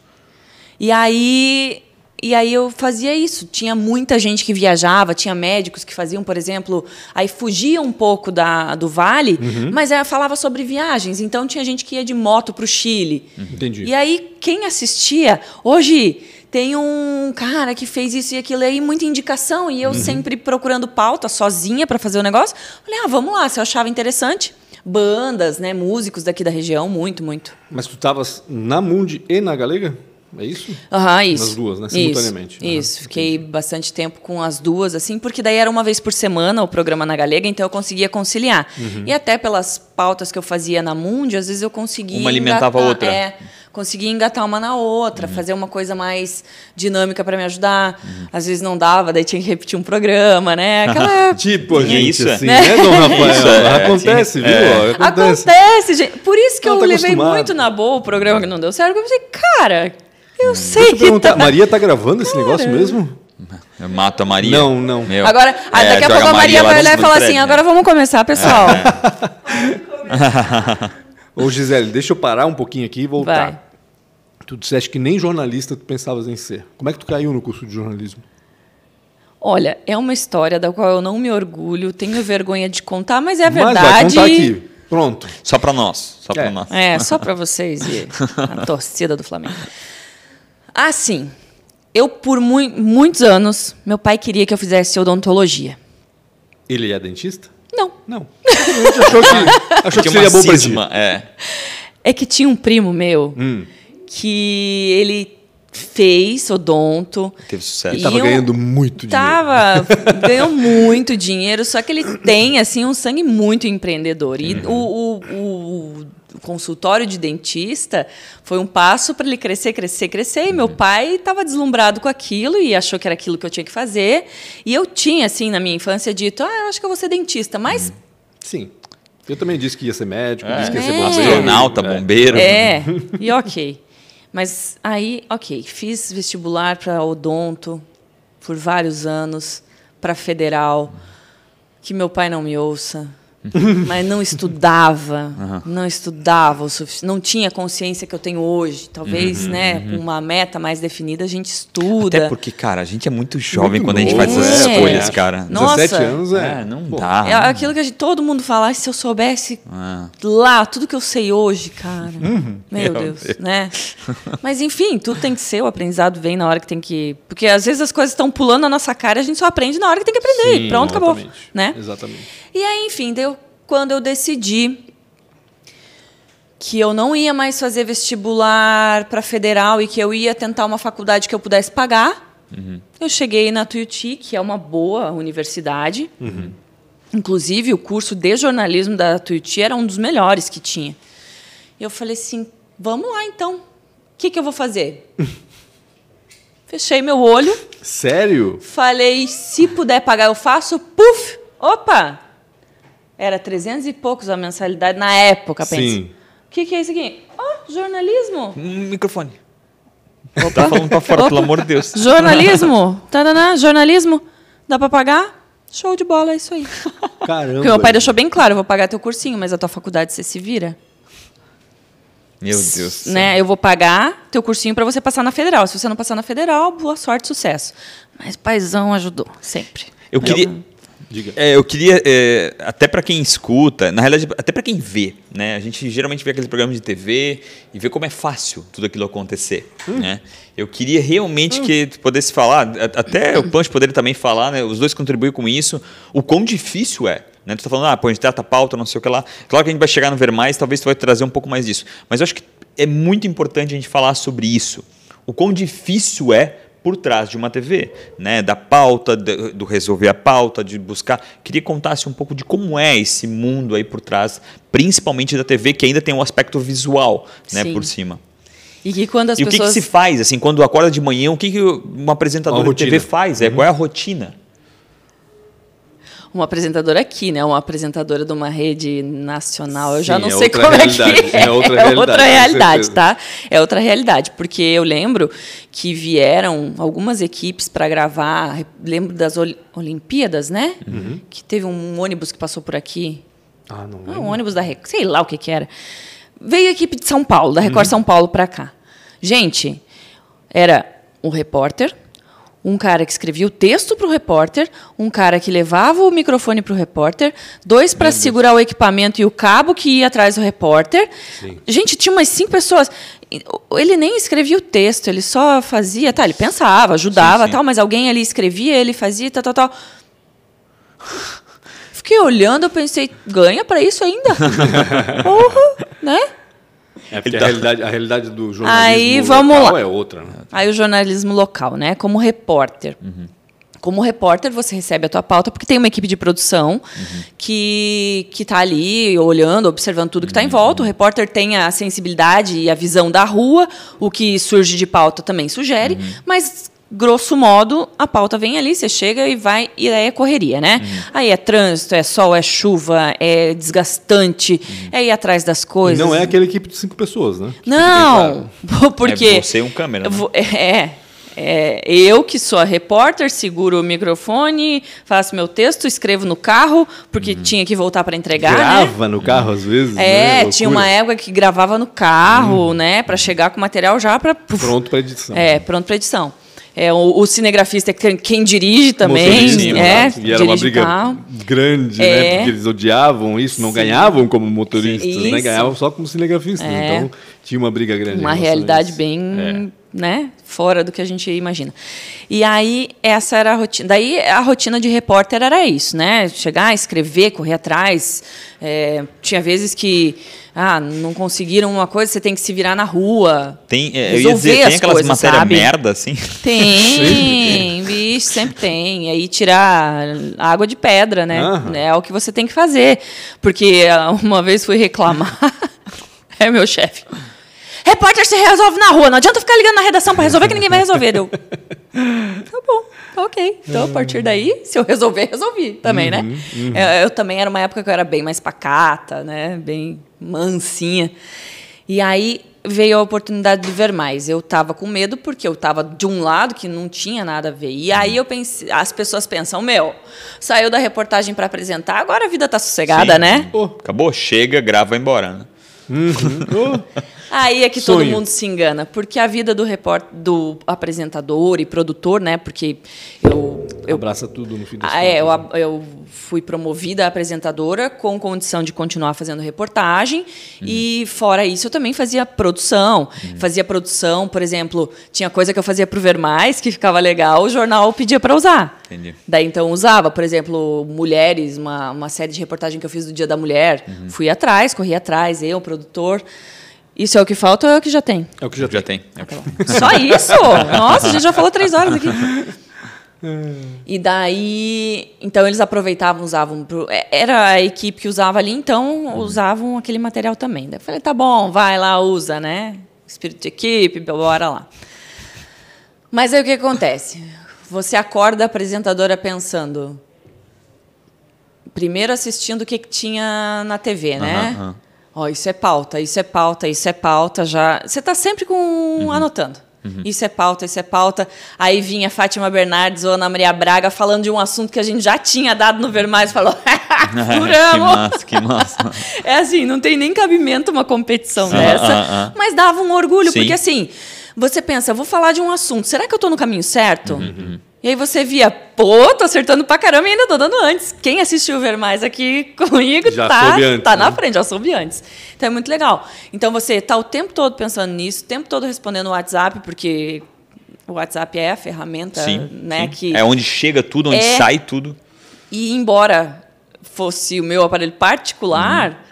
E aí, e aí eu fazia isso. Tinha muita gente que viajava, tinha médicos que faziam, por exemplo, aí fugia um pouco da, do vale,
Uhum.
mas aí falava sobre viagens. Então tinha gente que ia de moto para o Chile.
Entendi.
E aí, quem assistia, hoje tem um cara que fez isso e aquilo aí, muita indicação, e eu sempre procurando pauta sozinha para fazer o negócio. Falei, ah, vamos lá, se eu achava interessante. Bandas, né, músicos daqui da região, muito, muito.
Mas tu estavas na Mundi e na Galega? É isso?
Aham, isso.
Nas duas, né?
Isso,
Simultaneamente.
Isso, fiquei bastante tempo com as duas, assim, porque daí era uma vez por semana o programa na Galega, então eu conseguia conciliar.
Uhum.
E até pelas pautas que eu fazia na Mundi, às vezes eu conseguia.
Uma alimentava a
engatar-
outra.
É, conseguia engatar uma na outra, fazer uma coisa mais dinâmica para me ajudar. Às vezes não dava, daí tinha que repetir um programa, né? Aquela. *laughs* *laughs*
Tipo, a gente
isso, é.
assim, né, Dom Rafael?
Isso, é,
acontece, viu?
É.
Acontece.
Acontece, gente. Por isso que
Ela
eu
tá
levei
acostumada.
muito na boa o programa que não deu certo. porque Eu pensei, cara, eu sei
Deixa eu
que
perguntar,
tá-
Maria tá gravando esse negócio mesmo?
Eu mato a Maria.
Não, não.
Meu.
Agora, ah,
É,
daqui a pouco a Maria vai olhar e falar assim:
né?
agora vamos começar, pessoal. *laughs*
Ô, Gisele, deixa eu parar um pouquinho aqui e voltar.
Vai.
Tu disseste que nem jornalista tu pensavas em ser. Como é que tu caiu no curso de jornalismo?
Olha, é uma história da qual eu não me orgulho, tenho vergonha de contar, mas é a
Mas vai
verdade.
contar aqui. Pronto.
Só para nós. Só
É.
para nós.
É, só para vocês e *laughs* a torcida do Flamengo. Assim, eu por mui- muitos anos, meu pai queria que eu fizesse odontologia.
Ele é dentista?
Não.
Não. A gente achou que, *laughs* achou que seria bom pra ti.
cisma, é.
É que tinha um primo meu
Hum.
que ele fez odonto.
Teve sucesso.
Ele tava
E eu
ganhando muito dinheiro.
Tava, ganhou muito dinheiro, só que ele tem assim um sangue muito empreendedor. E o, o- o- o consultório de dentista foi um passo para ele crescer, crescer, crescer. E meu pai estava deslumbrado com aquilo e achou que era aquilo que eu tinha que fazer. E eu tinha, assim, na minha infância, dito: ah, eu acho que eu vou ser dentista. Mas
Sim. Eu também disse que ia ser médico,
É.
disse que ia ser
É.
bombeiro.
Astronauta, bombeiro.
É, e ok. Mas aí, ok, fiz vestibular para odonto por vários anos, para federal, que meu pai não me ouça. Mas não estudava, não estudava o suficiente, não tinha a consciência que eu tenho hoje. Talvez,
Uhum,
né, com uma meta mais definida, a gente estuda.
Até porque, cara, a gente é muito jovem
Muito
quando a gente faz essas
é.
escolhas, cara.
Nossa.
17 anos é.
É, não
Pô,
dá.
É aquilo que a gente- todo mundo fala, "Ai, se eu soubesse
Ah.
lá tudo que eu sei hoje, cara.
Uhum.
Meu *laughs*
Meu
Deus,
Deus.
né? Mas enfim, tudo tem que ser, o aprendizado vem na hora que tem que. Porque às vezes as coisas estão pulando na nossa cara e a gente só aprende na hora que tem que aprender.
Sim,
e pronto, acabou.
exatamente.
Né?
Exatamente.
E aí, enfim, deu, quando eu decidi que eu não ia mais fazer vestibular para federal e que eu ia tentar uma faculdade que eu pudesse pagar, eu cheguei na Tuiuti, que é uma boa universidade. Inclusive, o curso de jornalismo da Tuiuti era um dos melhores que tinha. E eu falei assim: vamos lá então. O que, que eu vou fazer? *laughs* Fechei meu olho,
Sério?
Falei, se puder pagar, eu faço. Puf! Opa! Era 300 e poucos a mensalidade na época, pensa.
Sim.
O que, que é isso aqui? Oh, jornalismo.
Um microfone. Tá falando pra fora, pelo amor de Deus.
Jornalismo. Taraná, jornalismo. Dá pra pagar? Show de bola, é isso aí.
Caramba.
Porque meu pai deixou bem claro, eu vou pagar teu cursinho, mas a tua faculdade você se vira.
Meu Deus.
Né? Eu vou pagar teu cursinho para você passar na federal. Se você não passar na federal, boa sorte, sucesso. Mas paizão ajudou, sempre.
Eu queria.
Diga.
É, eu queria, é, até para quem escuta, na realidade, até para quem vê, né? A gente geralmente vê aqueles programas de TV e vê como é fácil tudo aquilo acontecer, né? Eu queria realmente que tu pudesse falar, até o Punch poderia também falar, né? Os dois contribuem com isso, o quão difícil é. Né? Tu tá falando, ah, pô, a gente trata pauta, não sei o que lá. Claro que a gente vai chegar no Ver Mais, talvez tu vai trazer um pouco mais disso. Mas eu acho que é muito importante a gente falar sobre isso. O quão difícil é por trás de uma TV, né? Da pauta, do, do resolver a pauta, de buscar. Queria que contasse um pouco de como é esse mundo aí por trás, principalmente da TV, que ainda tem um aspecto visual, né,
Sim.
por cima.
E que quando as
e o que, que
pessoas.
se faz, assim, quando acorda de manhã, o que, que um apresentador de TV
rotina? Uhum.
faz? É, Qual é a rotina?
Uma apresentadora aqui, né? Uma apresentadora de uma rede nacional. Eu já não
é
sei como é
realidade,
que
é outra realidade,
outra realidade, tá? É outra realidade, porque eu lembro que vieram algumas equipes para gravar. Lembro das Ol- Olimpíadas, né?
Uhum.
Que teve um ônibus que passou por aqui.
Ah, não
Ah,
lembro.
um ônibus da Record, sei lá o que que era. Veio a equipe de São Paulo, da
Uhum.
Record São Paulo para cá. Gente, era um repórter, um cara que escrevia o texto para o repórter, um cara que levava o microfone para o repórter, dois para segurar o equipamento e o cabo que ia atrás do repórter.
Sim.
Gente, tinha umas cinco pessoas. Ele nem escrevia o texto, ele só fazia, tá, ele pensava, ajudava,
Sim, sim.
tal, mas alguém ali escrevia, ele fazia, tal, tal, tal. Fiquei olhando, eu pensei, ganha para isso ainda? *laughs* Porra, né?
É porque
tá-
a, realidade, a realidade do jornalismo
Aí, vamos
local
lá.
é outra, né?
Aí o jornalismo local, né? Como repórter. Como repórter, você recebe a tua pauta, porque tem uma equipe de produção que que está ali olhando, observando tudo que está em volta. O repórter tem a sensibilidade e a visão da rua, o que surge de pauta também sugere, mas grosso modo, a pauta vem ali, você chega e vai, e aí é correria, né? Aí é trânsito, é sol, é chuva, é desgastante, é ir atrás das
E
coisas.
não é aquela equipe de cinco pessoas, né? Que
Não, *laughs* porque
É você e um câmera, né?
Vo- é, é, eu que sou a repórter, seguro o microfone, faço meu texto, escrevo no carro, porque tinha que voltar para entregar, né?
Grava no carro às vezes.
É,
né?
tinha uma época que gravava no carro, né, para chegar com o material já para
Pronto para edição.
é, pronto para edição. É, o, o cinegrafista é quem, dirige também,
Motorista,
é,
exato. E era uma briga
carro.
grande,
É.
né? Porque eles odiavam isso, não
Sim.
ganhavam como motoristas,
Sim.
né? Ganhavam só como cinegrafistas.
É.
Então tinha uma briga grande.
uma realidade bem, né, fora do que a gente imagina. E aí essa era a rotina. Daí a rotina de repórter era isso, né? Chegar, escrever, correr atrás. É, tinha vezes que ah, não conseguiram uma coisa, você tem que se virar na rua.
Tem, é, eu ia
resolver
dizer, tem
as
aquelas
coisas,
matérias
sabe?
merda, assim.
Tem, *laughs* bicho, sempre tem. E aí tirar água de pedra, né?
Aham.
É o que você tem que fazer. Porque ah, uma vez fui reclamar. *laughs* é meu chefe. Repórter se resolve na rua, não adianta ficar ligando na redação para resolver que ninguém vai resolver. Deu. Tá bom, tá ok. Então, a partir daí, se eu resolver, resolvi também, né? Eu, eu também era uma época que eu era bem mais pacata, né? Bem mansinha. E aí veio a oportunidade de ver mais. Eu estava com medo porque eu estava de um lado que não tinha nada a ver. E aí eu pensei, as pessoas pensam, meu, saiu da reportagem para apresentar, agora a vida tá sossegada,
Sim.
né?
Pô,
Acabou, chega, grava vai embora. Né?
Uhum. *laughs*
Aí é que todo
Sonho.
mundo se engana, porque a vida do repórter, do apresentador e produtor, né? Porque eu, eu
Abraça tudo no fim das
Ah, é, eu, eu fui promovida a apresentadora com condição de continuar fazendo reportagem e fora isso eu também fazia produção. Fazia produção, por exemplo, tinha coisa que eu fazia para o Ver Mais que ficava legal, o jornal pedia para usar.
Entendi.
Daí então usava, por exemplo, Mulheres, uma, uma série de reportagem que eu fiz do Dia da Mulher. Fui atrás, corri atrás, eu, produtor. Isso é o que falta ou é o que já tem?
É o que já,
Já tem. É o
Ah,
que-
tá bom. Só isso? Nossa, a gente já falou três horas aqui. *laughs* E daí, então eles aproveitavam, usavam. Pro, é, era a equipe que usava ali, então usavam aquele material também. Daí eu falei, tá bom, vai lá, usa, né? Espírito de equipe, bora lá. Mas aí o que acontece? Você acorda a apresentadora pensando. Primeiro assistindo o que, que tinha na TV, né?
Aham, aham.
Ó, isso é pauta, isso é pauta, isso é pauta, já. Você está sempre com
Uhum.
anotando. Isso é pauta, isso é pauta. Aí vinha Fátima Bernardes ou Ana Maria Braga falando de um assunto que a gente já tinha dado no Ver Mais, falou, *laughs* *laughs*
que
furamos.
massa, que massa. *laughs*
É assim, não tem nem cabimento uma competição
Sim.
dessa,
Ah, ah, ah.
mas dava um orgulho,
Sim.
porque assim, você pensa, vou falar de um assunto, será que eu estou no caminho certo?
Uhum,
E aí você via, pô, tô acertando pra caramba e ainda tô dando antes. Quem assistiu Ver Mais aqui *laughs* comigo
Já
tá,
antes,
tá na
né?
frente, já soube antes. Então é muito legal. Então você tá o tempo todo pensando nisso, o tempo todo respondendo o WhatsApp, porque o WhatsApp é a ferramenta,
Sim,
né,
sim.
que
É onde chega tudo, onde
É-
sai tudo.
e embora fosse o meu aparelho particular,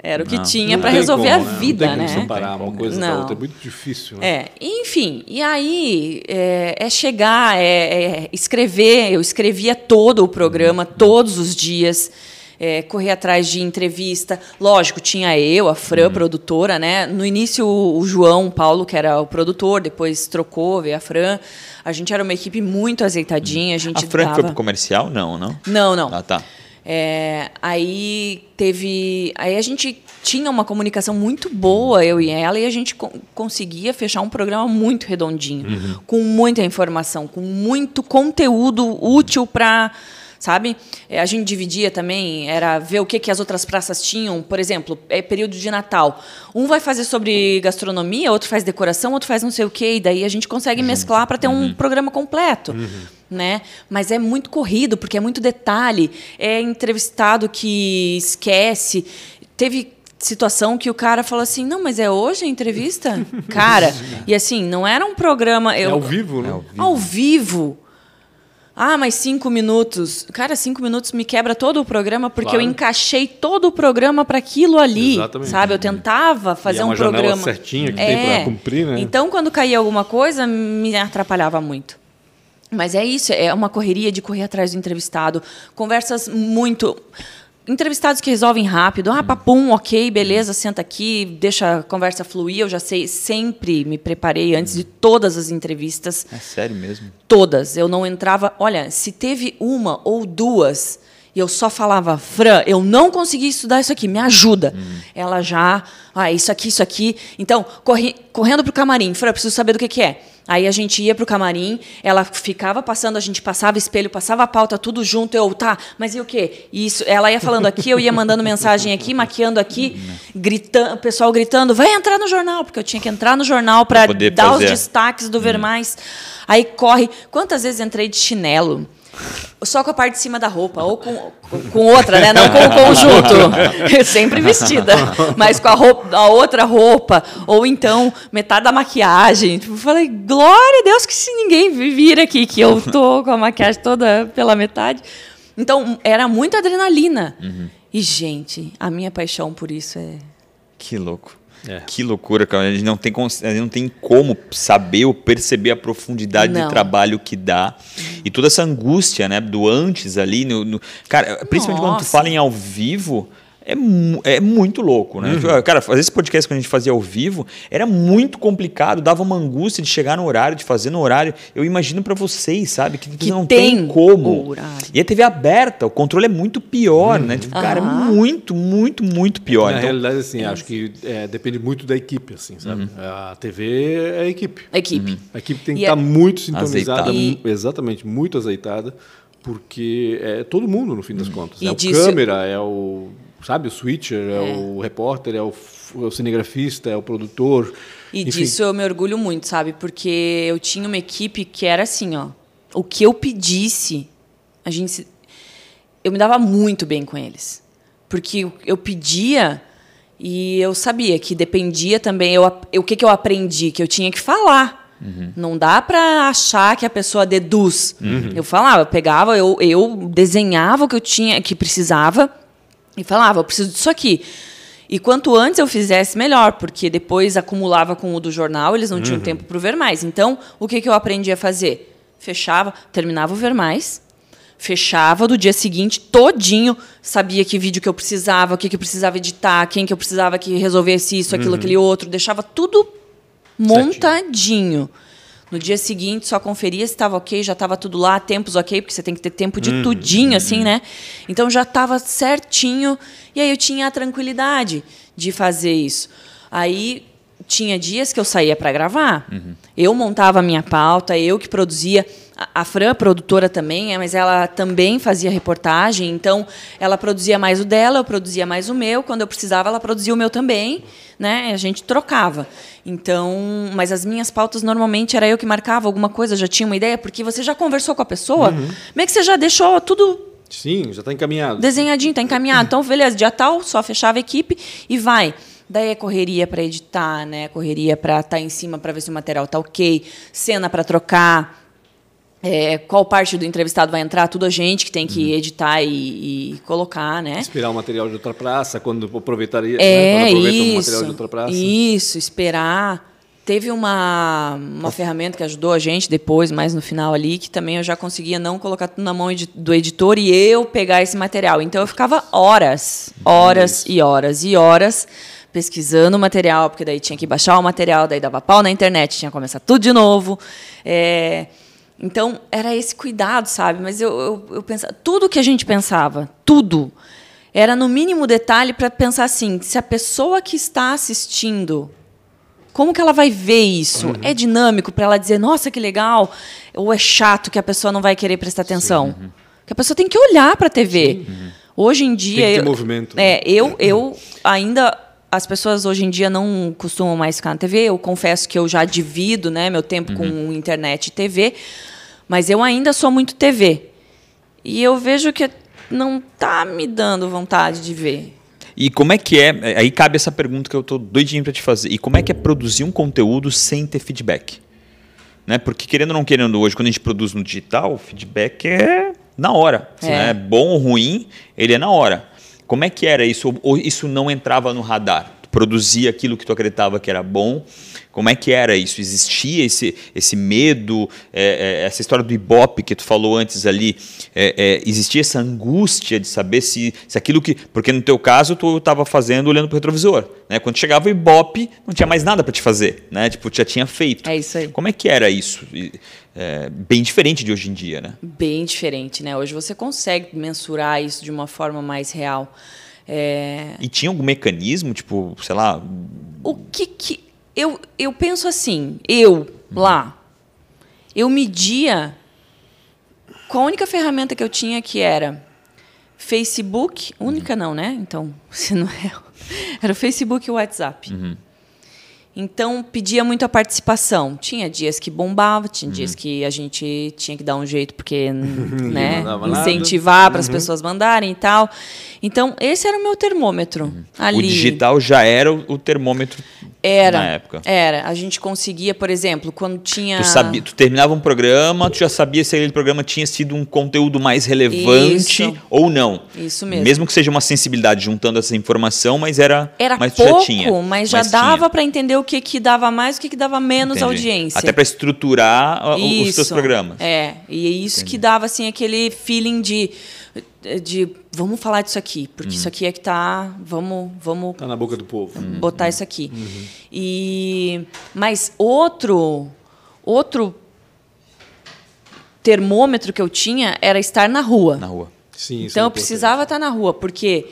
era o que
Não.
tinha para resolver
como,
a
né?
vida,
Não tem
né?
como separar uma coisa da
Não.
outra, é muito difícil, né?
É, enfim, e aí é, é chegar, é, é escrever. Eu escrevia todo o programa, todos os dias, é, correr atrás de entrevista. Lógico, tinha eu, a Fran, produtora, né? No início, o, o João Paulo, que era o produtor, depois trocou, veio a Fran. A gente era uma equipe muito azeitadinha, a gente
A Frank foi
dava...
pro comercial? Não, não?
Não, não.
Ah, tá.
É, aí teve. Aí a gente tinha uma comunicação muito boa, eu e ela, e a gente co- conseguia fechar um programa muito redondinho, com muita informação, com muito conteúdo útil para. Sabe? É, a gente dividia também, era ver o que, que as outras praças tinham. Por exemplo, é período de Natal. Um vai fazer sobre gastronomia, outro faz decoração, outro faz não sei o quê, e daí a gente consegue mesclar para ter um programa completo né? Mas é muito corrido, porque é muito detalhe. É entrevistado que esquece. Teve situação que o cara falou assim: não, mas é hoje a entrevista? *laughs* cara, e assim, não era um programa.
É
Eu,
ao vivo, né?
Ao vivo. Ah, mas cinco minutos. Cara, cinco minutos me quebra todo o programa, porque
Claro.
eu encaixei todo o programa para aquilo ali.
Exatamente.
Sabe? Eu tentava fazer
E é
um
uma janela
programa.
certinha que tem pra cumprir, né?
Então, quando caía alguma coisa, me atrapalhava muito. Mas é isso, é uma correria de correr atrás do entrevistado. Conversas muito. Entrevistados que resolvem rápido. Ah, papum, ok, beleza, senta aqui, deixa a conversa fluir. Eu já sei, sempre me preparei antes de todas as entrevistas.
É sério mesmo.
Todas. Eu não entrava. Olha, se teve uma ou duas e eu só falava, Fran, eu não consegui estudar isso aqui, me ajuda. Ela já, ah, isso aqui, isso aqui. Então, corri, correndo para o camarim, Fran, preciso saber do que, que é. Aí a gente ia para o camarim, ela ficava passando, a gente passava espelho, passava a pauta, tudo junto. Eu, tá, mas e o quê? Isso, ela ia falando aqui, eu ia mandando mensagem aqui, maquiando aqui, gritando, o pessoal gritando, vai entrar no jornal, porque eu tinha que entrar no jornal para dar os
fazer.
destaques do Ver Mais. Aí corre. Quantas vezes entrei de chinelo? Só com a parte de cima da roupa, ou com, com outra, né? Não com o conjunto. Sempre vestida. Mas com a, roupa, a outra roupa. Ou então, metade da maquiagem. Tipo, eu falei, glória a Deus que se ninguém vir aqui, que eu tô com a maquiagem toda pela metade. Então, era muita adrenalina. E, gente, a minha paixão por isso é.
Que louco.
É.
Que loucura, cara. A gente não tem, cons- a gente não tem como saber ou perceber a profundidade
Não.
de trabalho que dá. E toda essa angústia, né? Do antes ali. No, no- Cara, principalmente quando tu
Nossa.
fala em ao vivo, é, é muito louco, né? Uhum. Cara, fazer esse podcast que a gente fazia ao vivo era muito complicado, dava uma angústia de chegar no horário, de fazer no horário. Eu imagino para vocês, sabe? Que,
que
não
tem,
tem como. E a TV aberta, o controle é muito pior, uhum. né? Tipo, cara, é muito, muito, muito pior.
Na então, realidade, assim, acho que é, depende muito da equipe, assim, sabe? Uhum. A TV é a equipe.
A equipe.
Uhum. A equipe tem que estar tá muito sintonizada, e... exatamente, muito azeitada porque é todo mundo no fim das contas. E é disso... o câmera, é o sabe? O switcher, é, é o repórter, é o, é o, cinegrafista, é o produtor.
E enfim. disso eu me orgulho muito, sabe? Porque eu tinha uma equipe que era assim, ó. O que eu pedisse, a gente. Eu me dava muito bem com eles. Porque eu pedia e eu sabia que dependia também. Eu, o que, que eu aprendi? Que eu tinha que falar. Uhum. Não dá para achar que a pessoa deduz. Uhum. Eu falava, eu pegava, eu, eu desenhava o que eu tinha, que precisava e falava, eu preciso disso aqui. E quanto antes eu fizesse, melhor, porque depois acumulava com o do jornal, eles não tinham uhum. tempo para ver mais. Então, o que, que eu aprendi a fazer? Fechava, terminava o ver mais, fechava do dia seguinte todinho, sabia que vídeo que eu precisava, o que, que eu precisava editar, quem que eu precisava que resolvesse isso, aquilo, uhum. aquele outro, deixava tudo montadinho. No dia seguinte, só conferia se estava ok, já estava tudo lá, tempos ok, porque você tem que ter tempo de uhum, tudinho, assim, né? Então já estava certinho. E aí eu tinha a tranquilidade de fazer isso. Aí tinha dias que eu saía para gravar. Uhum. Eu montava a minha pauta, eu que produzia. A Fran, produtora também, é, mas ela também fazia reportagem, então ela produzia mais o dela, eu produzia mais o meu. Quando eu precisava, ela produzia o meu também, né? A gente trocava. Então, mas as minhas pautas normalmente era eu que marcava alguma coisa, já tinha uma ideia, porque você já conversou com a pessoa, uhum. meio que você já deixou tudo
Sim, já está encaminhado.
Desenhadinho, está encaminhado. Então, beleza, dia tal, só fechava a equipe e vai. Daí é correria para editar, né? Correria para estar tá em cima para ver se o material está ok, cena para trocar, é, qual parte do entrevistado vai entrar, tudo a gente que tem que uhum. editar e, e, colocar, né?
Esperar o material de outra praça, quando aproveitaria,
é,
né?
quando isso, o material de outra praça. Isso, esperar. Teve uma, uma ferramenta que ajudou a gente depois, mais no final ali, que também eu já conseguia não colocar tudo na mão do editor e eu pegar esse material. Então eu ficava horas, horas e horas e horas pesquisando o material, porque daí tinha que baixar o material, daí dava pau na internet, tinha que começar tudo de novo. É, então, era esse cuidado, sabe? Mas eu, eu, eu pensava, tudo que a gente pensava, tudo, era no mínimo detalhe para pensar assim: se a pessoa que está assistindo, como que ela vai ver isso? Uhum. É dinâmico para ela dizer, nossa, que legal? Ou é chato que a pessoa não vai querer prestar atenção? Sim, uhum. Que a pessoa tem que olhar para a TV. Uhum. Hoje em dia.
Tem
que ter
eu, movimento.
É, eu, eu ainda as pessoas hoje em dia não costumam mais ficar na TV. Eu confesso que eu já divido né, meu tempo uhum. com internet e TV, mas eu ainda sou muito TV. E eu vejo que não está me dando vontade de ver.
E como é que é? Aí cabe essa pergunta que eu estou doidinho para te fazer. E como é que é produzir um conteúdo sem ter feedback? Né? Porque querendo ou não querendo hoje, quando a gente produz no digital, o feedback é na hora. É. Né? Bom ou ruim, ele é na hora. Como é que era isso? Ou isso não entrava no radar? Produzia aquilo que tu acreditava que era bom. Como é que era isso? Existia esse, esse medo, é, é, essa história do Ibope que tu falou antes ali, é, é, existia essa angústia de saber se, se aquilo que. Porque no teu caso tu estava fazendo olhando para o retrovisor. Né? Quando chegava o Ibope, não tinha mais nada para te fazer. Né? Tipo, já tinha feito.
É isso aí.
Como é que era isso? é, bem diferente de hoje em dia, né?
Bem diferente, né? Hoje você consegue mensurar isso de uma forma mais real. É...
E tinha algum mecanismo, tipo, sei lá.
O que que. Eu, eu penso assim, eu uhum. lá, eu media com a única ferramenta que eu tinha que era Facebook, única uhum. não, né? Então, *laughs* se não é. Era o Facebook e o WhatsApp. Uhum. Então, pedia muito a participação. Tinha dias que bombava, tinha uhum. dias que a gente tinha que dar um jeito, porque *laughs* né, incentivar para as uhum. pessoas mandarem e tal. Então, esse era o meu termômetro. Uhum. Ali. O
digital já era o termômetro
era,
na época.
Era. A gente conseguia, por exemplo, quando tinha.
Tu, sabia, tu terminava um programa, tu já sabia se aquele programa tinha sido um conteúdo mais relevante Isso. ou não.
Isso mesmo.
Mesmo que seja uma sensibilidade juntando essa informação, mas era.
Era
mas
pouco,
já tinha,
mas já dava para entender o que, que dava mais e o que, que dava menos Entendi. audiência.
Até para estruturar isso, os seus programas.
É. E é isso Entendi. que dava assim aquele feeling de de vamos falar disso aqui, porque isso aqui é que tá, vamos, vamos
Tá na boca do povo.
botar isso aqui. E mas outro outro termômetro que eu tinha era estar na rua.
Na rua.
Sim, isso
então
é
eu precisava estar na rua, porque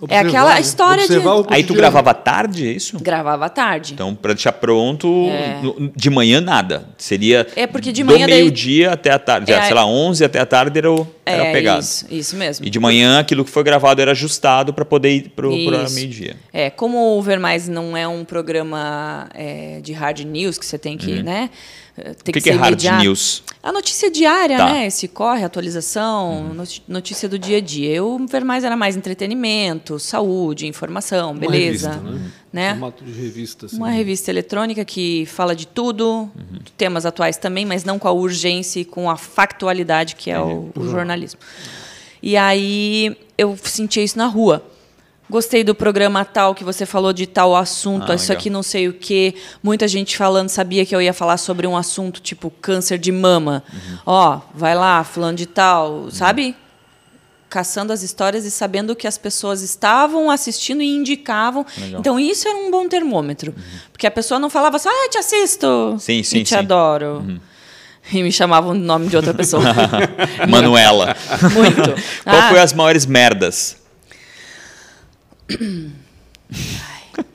Observar,
é aquela
né?
história de-
o
Aí tu gravava à tarde, é isso?
gravava à tarde.
Então, para deixar pronto,
É.
de manhã nada. Seria
É, porque de
do
manhã daí-
meio-dia até a tarde.
É,
sei lá, 11 até a tarde era, o, era
é
pegado.
isso, isso mesmo.
E de manhã aquilo que foi gravado era ajustado para poder ir pro, pro
Isso.
meio-dia.
É, como o Ver Mais não é um programa é, de hard news que você tem que, né? Tem
Uhum. O que,
que,
que é hard
imediato.
news?
A notícia diária,
Tá. Uhum.
né? Esse corre, atualização, noti- notícia do dia a dia. Eu, Ver Mais era mais entretenimento, saúde, informação,
Uma
beleza.
revista, né?
né?
Formato de revista. Assim.
Uma revista eletrônica que fala de tudo, temas atuais também, mas não com a urgência e com a factualidade que é o, o jornalismo. E aí eu sentia isso na rua. Gostei do programa tal que você falou de tal assunto,
Ah,
isso
legal.
aqui não sei o quê. Muita gente falando, sabia que eu ia falar sobre um assunto tipo câncer de mama.
Uhum.
Ó, vai lá, fulano de tal, sabe? Caçando as histórias e sabendo que as pessoas estavam assistindo e indicavam.
Legal.
Então, isso era um bom termômetro. Porque a pessoa não falava só, ah, te assisto.
Sim, sim,
e te
sim. Uhum.
adoro. E me chamavam de nome de outra pessoa. *laughs*
Manuela.
Muito.
Qual
Ah,
foi as maiores merdas? *coughs*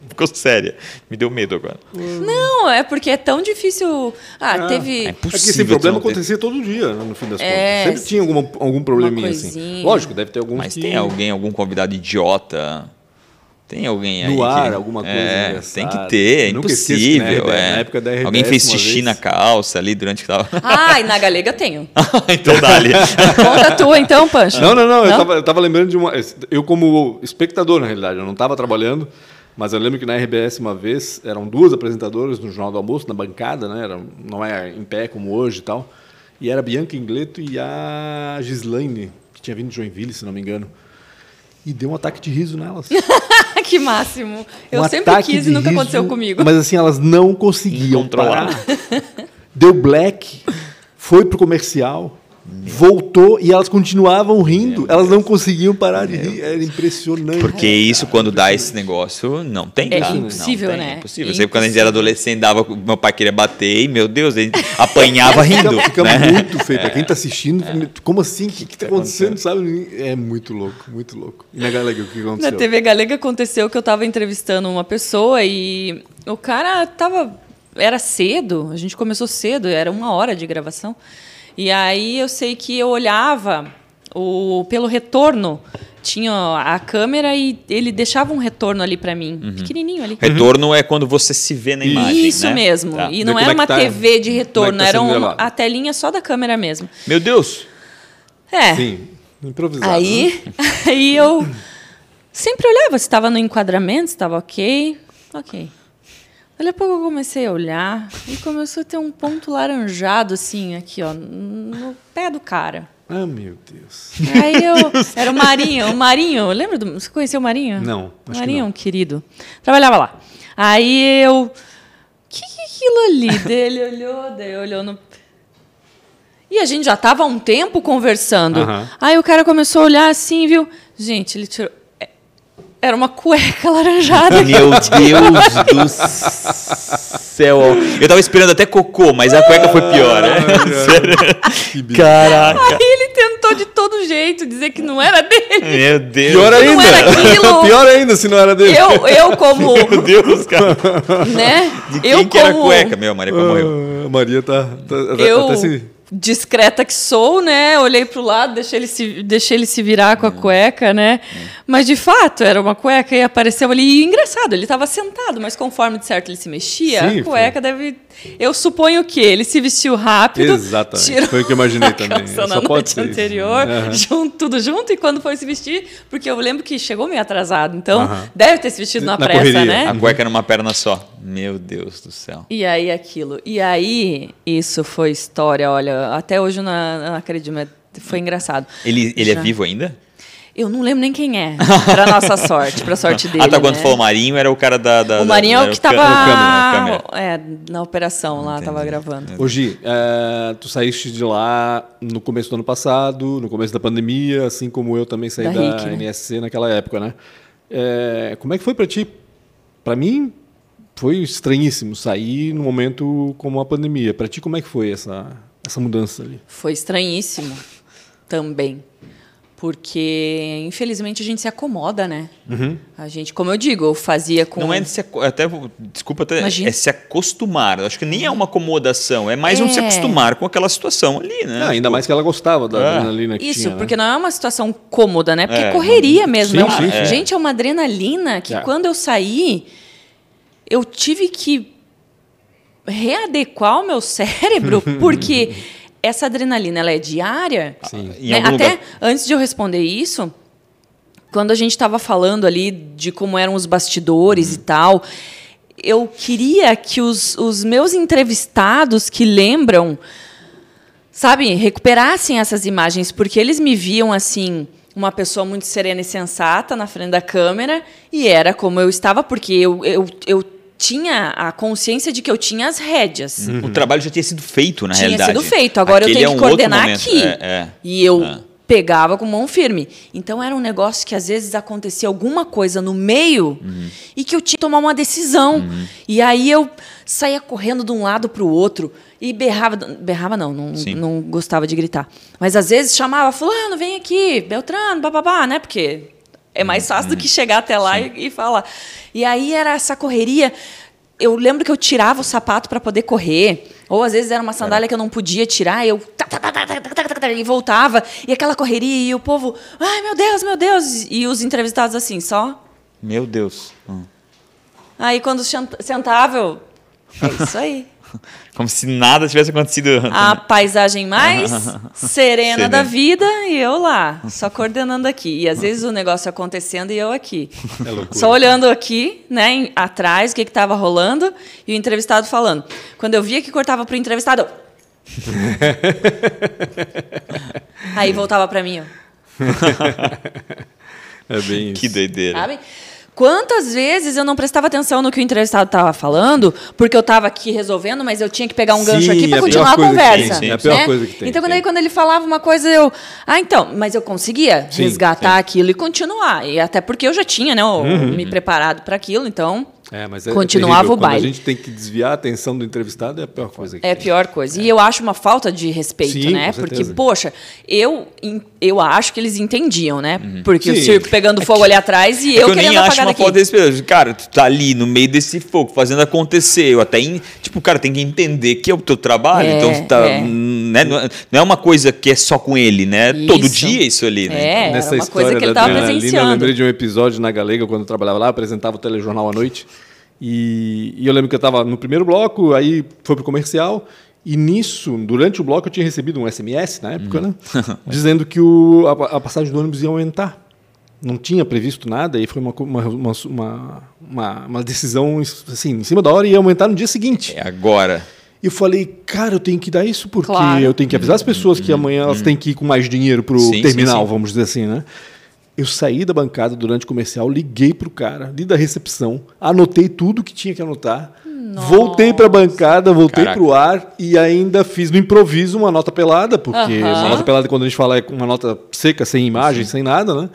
Ficou séria. Me deu medo agora.
Não, é porque é tão difícil. Ah,
Ah,
teve.
é
É que esse problema
ter.
acontecia todo dia, né, no fim das
É,
contas. Sempre tinha alguma, algum probleminha assim. Lógico, deve ter alguns
Mas
que...
tem alguém, algum convidado idiota? Tem alguém aí
No ar,
que-
alguma coisa
é. Tem que ter, é
esqueço que na
impossível.
RBS,
é.
na época da RBS,
alguém fez xixi
vez-
na calça ali durante que tava. *laughs*
Ah, e na galega tenho.
então dá-lhe. *laughs*
Conta a tua então, Pancho.
Não, não, não. Eu, tava, eu tava lembrando de uma. Eu, como espectador, na realidade, eu não estava trabalhando, mas eu lembro que na RBS uma vez eram duas apresentadoras no Jornal do Almoço, na bancada, né? Era, não é em pé como hoje e tal. E era a Bianca Ingleto e a Gislaine, que tinha vindo de Joinville, se não me engano. E deu um ataque de riso nelas. *laughs*
que máximo. Eu
Um
sempre quis e nunca
riso,
aconteceu comigo.
Mas assim, elas não conseguiam
Incontrolável.
parar. Deu black, foi pro comercial, voltou e elas continuavam rindo. Elas não conseguiam parar de rir. Era impressionante.
Porque isso, quando dá esse negócio, não tem.
É impossível,
não tem,
né?
É impossível. Eu sei que quando a gente era adolescente, dava, meu pai queria bater e, meu Deus, ele apanhava rindo.
Fica, fica
né?
muito feio. Pra quem tá assistindo, como assim? O que, que tá acontecendo? Sabe? É muito louco, muito louco. E na Galega, o que
Na
aconteceu?
TV Galega aconteceu que eu estava entrevistando uma pessoa e o cara tava. Era cedo, a gente começou cedo, era uma hora de gravação. E aí eu sei que eu olhava o, pelo retorno, tinha a câmera e ele deixava um retorno ali para mim,
Uhum.
pequenininho ali.
Retorno é quando você se vê na imagem.
Isso
né?
mesmo.
Tá.
E não era
é que
uma
tá-
TV de
é
retorno,
que tá
era
gravado.
a telinha só da câmera mesmo.
Meu Deus!
É.
Sim, improvisado.
Aí,
né? *laughs*
aí eu sempre olhava se estava no enquadramento, se estava ok. Ok. Daqui a pouco eu comecei a olhar e começou a ter um ponto laranjado, assim, aqui, ó, no pé do cara.
Ah, meu Deus.
Aí eu. Era o Marinho, o Marinho, lembra do. Você conheceu o Marinho?
Não, acho
Marinho é
não.
um querido. Trabalhava lá. Aí eu. O que, que é aquilo ali? *laughs* Daí ele olhou, daí olhou no. E a gente já tava há um tempo conversando. Aí o cara começou a olhar assim, viu? Gente, ele tirou. Era uma cueca *laughs* laranjada.
Meu Deus do céu! Eu tava esperando até cocô, mas a cueca foi pior, né? *laughs*
Que bicho.
Caraca!
Aí ele tentou de todo jeito dizer que não era dele.
Meu Deus!
Pior ainda.
não era aquilo. *laughs*
Pior ainda se não era dele.
Eu, eu como.
Meu Deus, cara!
né?
De quem
eu
que era a
como-
cueca? Meu, a Maria morreu.
Ah, a Maria tá, tá
eu,
até se...
discreta que sou, né? Olhei pro lado, deixei ele se, deixei ele se virar com a cueca, né? Mas de fato era uma cueca e apareceu ali. E engraçado, ele estava sentado, mas conforme de certo ele se mexia,
Sim,
a cueca deve. Eu suponho que ele se vestiu rápido.
Exatamente,
tirou
foi o que eu imaginei também. Só
na noite
isso.
anterior,
Aham.
junto, tudo junto, e quando foi se vestir, porque eu lembro que chegou meio atrasado, então
Aham.
deve ter se vestido na,
Na
pressa,
correria.
né?
A cueca numa perna só. Meu Deus do céu.
E aí aquilo. E aí, isso foi história, olha, até hoje não acredito, mas foi engraçado.
Ele, ele é
Já.
vivo ainda?
Eu não lembro nem quem é, pra nossa sorte, pra sorte dele. *laughs*
ah, tá. Quando
né?
falou Marinho, era o cara da. da
O Marinho é
da,
o que tava
câmera, câmera.
É, na operação lá, tava gravando.
Ô Gi, é, tu saíste de lá no começo do ano passado, no começo da pandemia, assim como eu também saí
Da
da,
RIC, né?
NSC naquela época, né? É, como é que foi pra ti? Pra mim, foi estranhíssimo sair num momento como a pandemia. Pra ti, como é que foi essa, essa mudança ali?
Foi estranhíssimo também. Porque, infelizmente, a gente se acomoda, né? A gente, como eu digo, eu fazia com.
Não é de se, até desculpa até,
Imagina.
é se acostumar. Eu acho que nem é uma acomodação, é mais um se
É.
acostumar com aquela situação ali, né?
Ah, ainda mais que ela gostava da
É.
adrenalina que
Isso,
tinha,
porque
né?
não é uma situação cômoda, né? Porque
É.
correria mesmo.
Sim,
é uma-
sim, sim.
Gente, é uma adrenalina que
É.
quando eu saí, eu tive que readequar o meu cérebro, *laughs* porque essa adrenalina ela é diária.
Sim.
Né? Até
lugar.
antes de eu responder isso, quando a gente estava falando ali de como eram os bastidores e tal, eu queria que os, os meus entrevistados que lembram, sabe, recuperassem essas imagens, porque eles me viam assim. Uma pessoa muito serena e sensata na frente da câmera, e era como eu estava, porque eu, eu, eu tinha a consciência de que eu tinha as rédeas.
O trabalho já tinha sido feito, na
Tinha
realidade.
sido feito, agora
Aquele
eu tenho
é um
que coordenar aqui.
É, é.
E eu
É.
pegava com mão firme. Então era um negócio que às vezes acontecia alguma coisa no meio
Uhum.
e que eu tinha que tomar uma decisão. E aí eu saía correndo de um lado para o outro e berrava. Berrava não, não,
Sim.
não gostava de gritar. Mas às vezes chamava, fulano, vem aqui, Beltrano, bababá, né? Porque é mais fácil do uhum. que chegar até lá e, e falar. E aí era essa correria eu lembro que eu tirava o sapato para poder correr, ou às vezes era uma sandália era. que eu não podia tirar, eu e voltava, e aquela correria, e o povo, ai meu Deus, meu Deus, e os entrevistados assim, só.
Meu Deus. Hum.
Aí quando sentava, eu, é isso aí. *laughs*
Como se nada tivesse acontecido antes.
A
né?
paisagem mais serena *laughs*
Serena.
da vida e eu lá, *laughs* só coordenando aqui. E às vezes o negócio acontecendo e eu aqui.
É loucura.
Só olhando aqui, né, em- atrás, o que estava rolando, e o entrevistado falando. Quando eu via que cortava pro entrevistado, eu... aí voltava para mim, ó.
É bem isso.
Que doideira.
Sabe? Quantas vezes eu não prestava atenção no que o entrevistado estava falando, porque eu estava aqui resolvendo, mas eu tinha que pegar um gancho
Sim,
aqui
é
para
a
continuar a conversa.
tem, sim,
é a pior
né?
coisa que tem,
Então, quando, aí, quando ele falava uma coisa, eu. Ah, então, mas eu conseguia
Sim,
resgatar
sim.
aquilo e continuar. E até porque eu já tinha, né,
Uhum.
me preparado para aquilo, então.
É, mas é
Continuava
terrível.
o
Quando
baile.
a gente tem que desviar a atenção do entrevistado, é a pior coisa que
É a pior coisa. E eu acho uma falta de respeito,
Sim,
né? Porque, poxa, eu, eu acho que eles entendiam, né? Porque o
Sim.
circo pegando fogo ali atrás e
É
eu
que eu nem
querendo
acho
apagar
uma
daqui.
falta de respeito. Cara, tu tá ali no meio desse fogo, fazendo acontecer. Eu até. em- tipo, cara, tem que entender que é o teu trabalho.
É,
então, tu tá.
é.
né, não é- é uma coisa que é só com ele, né? Todo
Isso.
dia isso ali, né?
É, era
Nessa
uma
história
coisa que ele estava
adrenalina, Eu
presenciando.
lembrei de um episódio na Galega, quando eu trabalhava lá, apresentava o telejornal à noite. E, e eu lembro que eu estava no primeiro bloco, aí foi pro comercial. E nisso, durante o bloco, eu tinha recebido um SMS na época, né? *laughs* dizendo que o, a, a passagem do ônibus ia aumentar. Não tinha previsto nada, e foi uma, uma, uma, uma, uma- decisão assim, em cima da hora e ia aumentar no dia seguinte.
É agora.
E eu falei, cara, eu tenho que dar isso porque
Claro.
eu tenho que avisar as pessoas que amanhã elas têm que ir com mais dinheiro pro
Sim, sim,
terminal,
sim.
vamos dizer assim, né? Eu saí da bancada durante o comercial, liguei pro cara ali da recepção, anotei tudo que tinha que anotar, voltei pra bancada, voltei
Caraca.
pro ar e ainda fiz no improviso uma nota pelada, porque
Aham.
uma nota pelada, quando a gente fala, é uma nota seca, sem imagem, sem nada, né?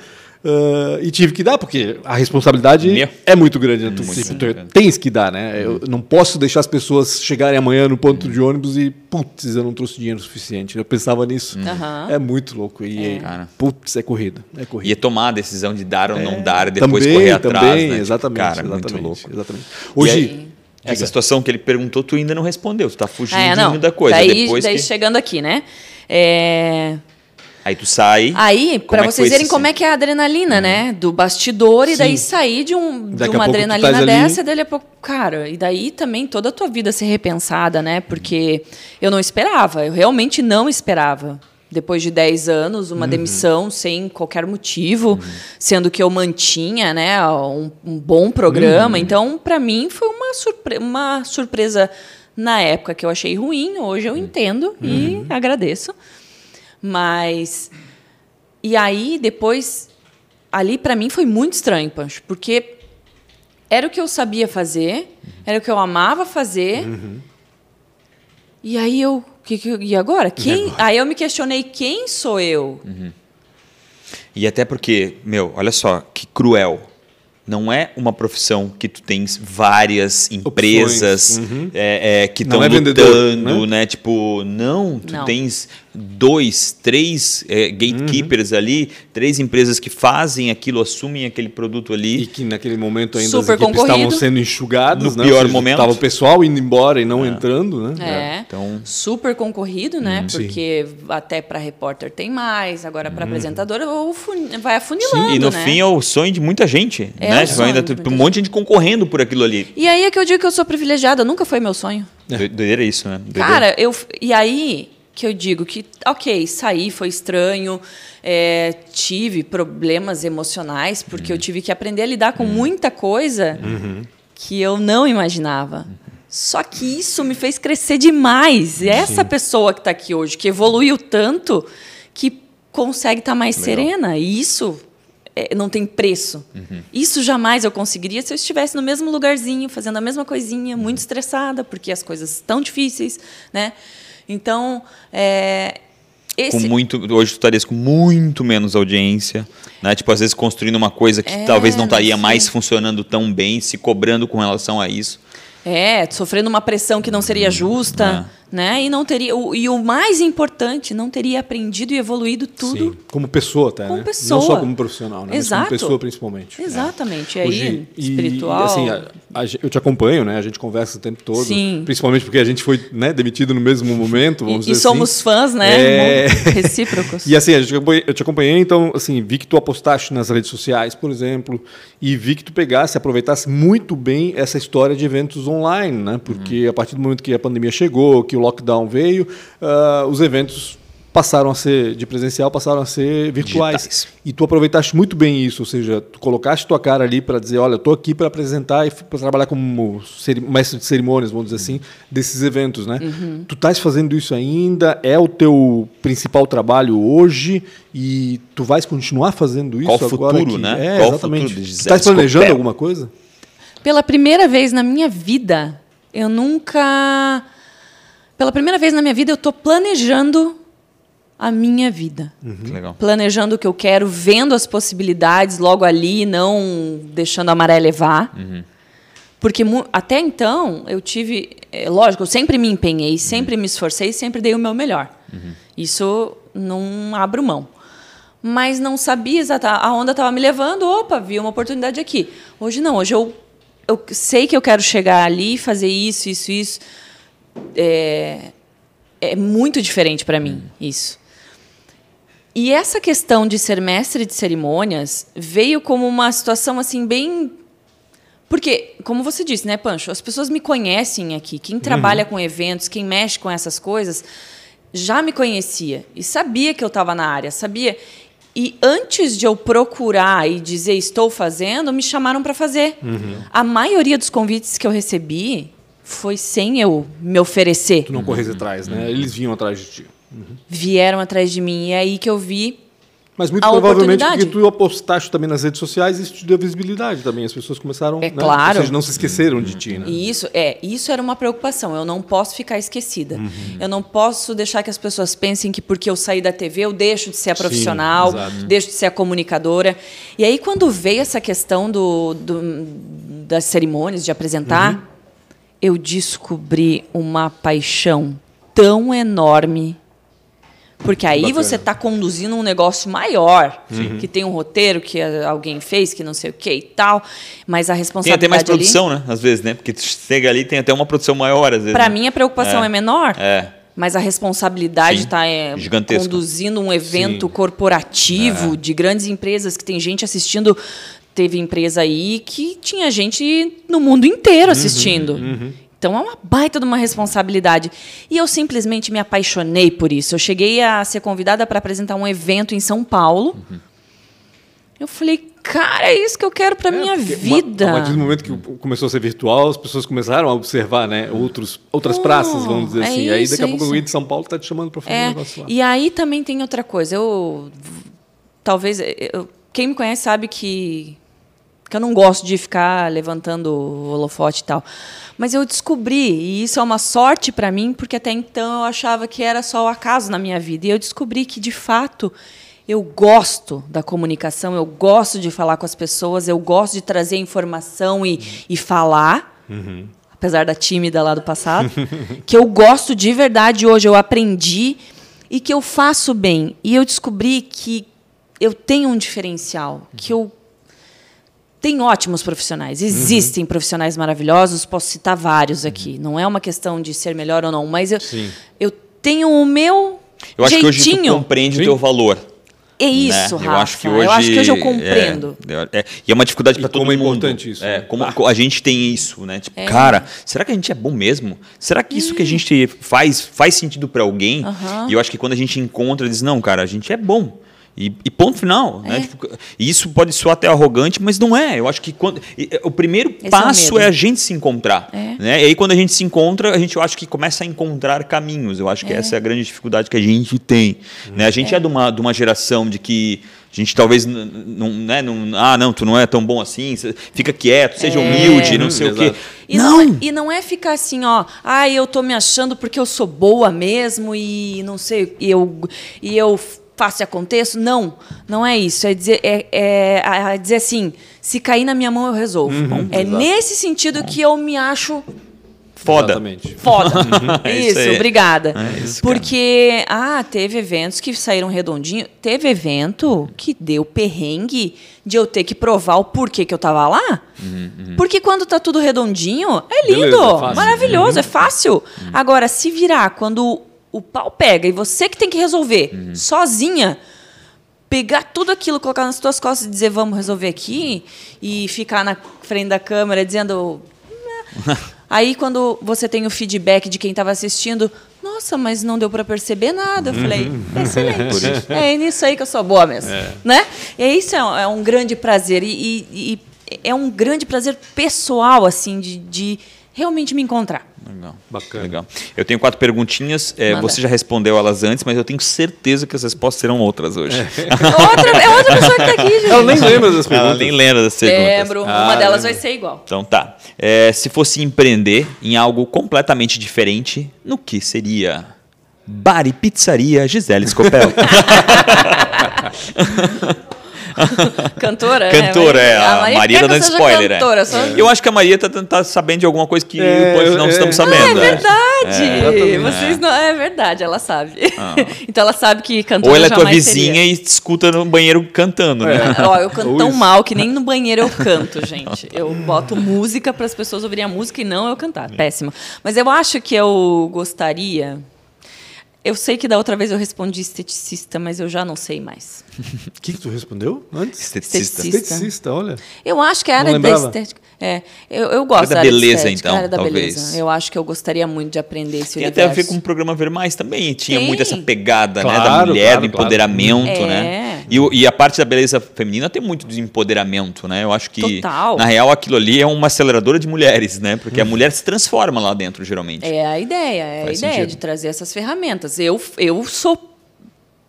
Ah, e tive que dar, porque a responsabilidade
Meu.
é muito grande. Né? Tu,
Muito
tu-
grande.
tens que dar, né? Eu não posso deixar as pessoas chegarem amanhã no ponto de ônibus e, putz, eu não trouxe dinheiro suficiente. Eu pensava nisso.
Aham.
É muito louco. E,
Cara.
putz, é corrida. É corrida.
Ia tomar a decisão de dar ou não dar e depois
também,
correr atrás.
também,
né? Tipo,
exatamente.
Cara,
exatamente,
muito louco.
Exatamente.
E
Hoje,
essa situação que ele perguntou, tu ainda não respondeu. Tu tá fugindo
É, não.
da coisa.
Daí,
depois
daí
que...
chegando aqui, né? É,
Aí tu sai.
Aí, pra
é
vocês verem como é que é a adrenalina, né? Do bastidor e
Sim.
daí sair de, um, de
Daqui
uma adrenalina
estás ali-
dessa, e daí a pouco. Cara, e daí também toda a tua vida ser repensada, né? Porque eu não esperava, eu realmente não esperava. Depois de 10 anos, uma demissão sem qualquer motivo, sendo que eu mantinha né, um, um bom programa. Então, para mim, foi uma, surpre uma surpresa na época que eu achei ruim. Hoje eu entendo e agradeço. Mas. E aí, depois ali para mim foi muito estranho, Pancho, porque era o que eu sabia fazer, era o que eu amava fazer.
Uhum.
E aí eu, que, que, e agora? Quem? Aí eu me questionei quem sou eu.
E até porque, meu, olha só, que cruel. Não é uma profissão que tu tens várias empresas
Uhum.
é, é, que estão
é vendedor,
lutando,
né?
né? Tipo, não, tu
Não.
tens dois, três é, gatekeepers
Uhum.
ali, três empresas que fazem aquilo, assumem aquele produto ali.
E que naquele momento ainda
Super
as equipes
concorrido.
estavam sendo enxugadas.
No
né?
pior
seja,
momento.
Tava o pessoal indo embora e não entrando, né?
É.
Então-
Super concorrido, né?
Uhum. Sim.
Porque até para repórter tem mais, agora para apresentadora o fun- vai afunilando,
e no
né?
fim é o sonho de muita gente,
É
né?
o
Tipo,
sonho
ainda
de
tem
muita
um monte de gente concorrendo por aquilo ali.
E aí é que eu digo que eu sou privilegiada, nunca foi meu sonho.
É.
Do- Doideira isso, né? Doideira.
Cara, eu e aí que eu digo que, ok, saí, foi estranho, é, tive problemas emocionais, porque
Uhum.
eu tive que aprender a lidar com muita coisa que eu não imaginava. Só que isso me fez crescer demais. E essa pessoa que está aqui hoje, que evoluiu tanto, que consegue estar mais
Legal.
serena. E isso é, não tem preço.
Uhum.
Isso jamais eu conseguiria se eu estivesse no mesmo lugarzinho, fazendo a mesma coisinha,
Uhum.
muito estressada, porque as coisas estão difíceis, né? Então, é,
com
esse,
muito hoje tu estarias com muito menos audiência né? Tipo às vezes construindo uma coisa que
É,
talvez não estaria mais funcionando tão bem se cobrando com relação a isso.
É, sofrendo uma pressão que não seria justa, né? E não teria. O, e o mais importante, não teria aprendido e evoluído tudo.
Sim, como pessoa até,
Como
né?
pessoa.
Não só como profissional, né?
Exato.
Mas como pessoa principalmente.
Exatamente. E aí,
Hoje,
espiritual.
E, assim, a- a eu te acompanho, né? A gente conversa o tempo todo.
Sim.
Principalmente porque a gente foi né, demitido no mesmo momento, vamos
e, e
dizer
somos
assim.
fãs, né?
É. *laughs*
Recíprocos.
E assim, a gente acompanhei- eu te acompanhei, então, assim, vi que tu apostaste nas redes sociais, por exemplo, e vi que tu pegasse, aproveitasse muito bem essa história de eventos online, né? Porque a partir do momento que a pandemia chegou, que o lockdown veio, ah, os eventos passaram a ser de presencial, passaram a ser virtuais.
Digitais.
E tu aproveitaste muito bem isso, ou seja, tu colocaste tua cara ali para dizer, olha, eu tô aqui para apresentar e para trabalhar como mestre de cerimônias, vamos dizer assim, desses eventos, né?
Uhum.
Tu estás fazendo isso ainda? É o teu principal trabalho hoje e tu vais continuar fazendo isso
Qual o
agora
futuro,
que-
né?
É,
Qual o
exatamente.
futuro de
tu estás planejando alguma coisa?
Pela primeira vez na minha vida, eu nunca. Pela primeira vez na minha vida, eu estou planejando a minha vida.
que legal
Planejando o que eu quero, vendo as possibilidades logo ali, não deixando a maré levar. Porque mu- até então eu tive. é, lógico, eu sempre me empenhei, sempre me esforcei, sempre dei o meu melhor. Isso não abro mão. Mas não sabia exatamente. A onda estava me levando, opa, vi uma oportunidade aqui. Hoje não, hoje eu, eu sei que eu quero chegar ali, fazer isso, isso, isso. É, é muito diferente para mim isso. E essa questão de ser mestre de cerimônias veio como uma situação assim bem porque, como você disse, né, Pancho, as pessoas me conhecem aqui. Quem trabalha com eventos, quem mexe com essas coisas, já me conhecia e sabia que eu estava na área, sabia. E antes de eu procurar e dizer estou fazendo, me chamaram para fazer. A maioria dos convites que eu recebi foi sem eu me oferecer
Tu não corres atrás, né? Eles vinham atrás de ti.
vieram atrás de mim. E é aí que eu vi.
Mas muito
A
provavelmente porque tu apostaste também nas redes sociais isso te deu visibilidade também. As pessoas começaram.
É
né?
claro.
Ou seja, não se esqueceram de ti, né?
E isso é, isso era uma preocupação. Eu não posso ficar esquecida. Eu não posso deixar que as pessoas pensem que porque eu saí da TV eu deixo de ser a
Sim,
profissional,
exato.
deixo de ser a comunicadora. E aí quando veio essa questão do, do- das cerimônias de apresentar,
Uhum.
Eu descobri uma paixão tão enorme porque aí
Bacana.
você está conduzindo um negócio maior, que tem um roteiro que alguém fez, que não sei o que e tal, mas a
tem
responsabilidade
até mais
ali-
produção né às vezes né porque tu chega ali tem até uma produção maior às vezes
Para
né?
mim, a preocupação é,
É.
menor,
é
mas a responsabilidade
Sim,
está é, conduzindo um evento
Sim.
corporativo
É.
de grandes empresas que tem gente assistindo. Teve empresa aí que tinha gente no mundo inteiro assistindo. Então é uma baita de uma responsabilidade. E eu simplesmente me apaixonei por isso. Eu cheguei a ser convidada para apresentar um evento em São Paulo. Eu falei, cara, é isso que eu quero para minha
É, porque
vida.
Uma, a partir do momento que começou a ser virtual, as pessoas começaram a observar, né? Outros, outras
Oh,
praças, vamos dizer
é
assim. aí
isso,
daqui a
é
pouco alguém de São Paulo está te chamando para fazer um
É,
negócio lá.
e aí também tem outra coisa. Eu talvez eu quem me conhece sabe que, que eu não gosto de ficar levantando o holofote e tal. Mas eu descobri, e isso é uma sorte para mim, porque até então eu achava que era só o acaso na minha vida. E eu descobri que, de fato, eu gosto da comunicação, eu gosto de falar com as pessoas, eu gosto de trazer informação e, e falar. Uhum. Apesar da tímida lá do passado, *laughs* que eu gosto de verdade hoje, eu aprendi e que eu faço bem. E eu descobri que eu tenho um diferencial, que eu tenho ótimos profissionais. Existem uhum. profissionais maravilhosos, posso citar vários aqui. Uhum. Não é uma questão de ser melhor ou não, mas eu, eu tenho o meu
eu
acho
jeitinho. que hoje tu compreende Sim. o teu valor.
É isso, né? Rafa. Eu acho que hoje, eu, acho que hoje eu compreendo.
É, é, e é uma dificuldade para todo
como
mundo.
Como é importante isso.
É, como ah. a gente tem isso, né? Tipo, é. cara, será que a gente é bom mesmo? Será que isso que a gente faz faz sentido para alguém? E eu acho que quando a gente encontra, diz, não, cara, a gente é bom. E, e, ponto final. Né? É. Né? Tipo, isso pode soar até arrogante, mas não é. Eu acho que quando, o primeiro Esse passo é, é, a gente se encontrar. É. Né? E aí, quando a gente se encontra, a gente eu acho que começa a encontrar caminhos. Eu acho que é. essa é a grande dificuldade que a gente tem. Né? A gente é. é, de, uma, de uma geração de que a gente talvez não, né, não, ah, não, tu não é tão bom assim, fica quieto, seja humilde, não sei hum, o quê.
E não. não e não é ficar assim, ó, ah, eu tô me achando porque eu sou boa mesmo e não sei, e eu, e eu faço e aconteço. Não, não é isso. É dizer, é, é, é dizer assim, se cair na minha mão eu resolvo. Uhum, é exato. nesse sentido que eu me acho
Foda. Exatamente.
Foda. Uhum. *laughs* isso, isso obrigada. É isso, Porque, ah, teve eventos que saíram redondinho. Teve evento que deu perrengue de eu ter que provar o porquê que eu tava lá. Uhum, uhum. Porque quando tá tudo redondinho, é lindo, Beleza, é maravilhoso, uhum. é fácil. Uhum. Agora, se virar quando o pau pega e você que tem que resolver uhum. sozinha, pegar tudo aquilo, colocar nas suas costas e dizer vamos resolver aqui e ficar na frente da câmera dizendo Aí quando você tem o feedback de quem estava assistindo, nossa, mas não deu para perceber nada. Eu falei, uhum. excelente. É nisso aí que eu sou boa mesmo, é. né? E isso é um, é um grande prazer e, e, e, é um grande prazer pessoal assim de, de realmente me encontrar.
Legal. Bacana. Legal. Eu tenho quatro perguntinhas. É, você já respondeu elas antes, mas eu tenho certeza que as respostas serão outras hoje. É,
outra, é outra pessoa que está aqui, gente.
Ela nem lembra das perguntas. Ela
nem lembra das perguntas.
Lembro. Ah, uma delas lembro. vai ser igual.
Então tá. É, se fosse empreender em algo completamente diferente, no que seria? Bar e pizzaria Gisele Scopel. *laughs* *laughs*
cantora?
Cantora, é. A, a Maria, tá dando spoiler, né? cantora, é. Só... Eu acho que a Maria tá, tá sabendo de alguma coisa que é, não é. estamos sabendo. Ah,
é verdade. É. Vocês não, é verdade, ela sabe. Ah. *laughs* então ela sabe que cantora
Ou ela é tua vizinha seria. e te escuta no banheiro cantando, né?
É. Ó, eu canto tão mal que nem no banheiro eu canto, gente. Eu boto música para as pessoas ouvirem a música e não eu cantar. Péssimo. Mas eu acho que eu gostaria eu sei que da outra vez eu respondi esteticista, mas eu já não sei mais.
O *laughs* que, que tu respondeu antes?
Esteticista.
Esteticista, olha.
Eu acho que a área da estética. É, eu, eu gosto
da, da beleza, estética, então.
área da
talvez.
beleza. Eu acho que eu gostaria muito de aprender esse
Tem
universo.
até a ver com o programa Ver Mais também. Tinha Tem. muito essa pegada claro, né, da mulher, claro, do empoderamento, claro. né? É. E, e, a parte da beleza feminina tem muito de empoderamento, né? Eu acho que, Total. na real, aquilo ali é uma aceleradora de mulheres, né? Porque a mulher se transforma lá dentro, geralmente.
É a ideia, é Faz a ideia sentido. de trazer essas ferramentas. Eu, eu sou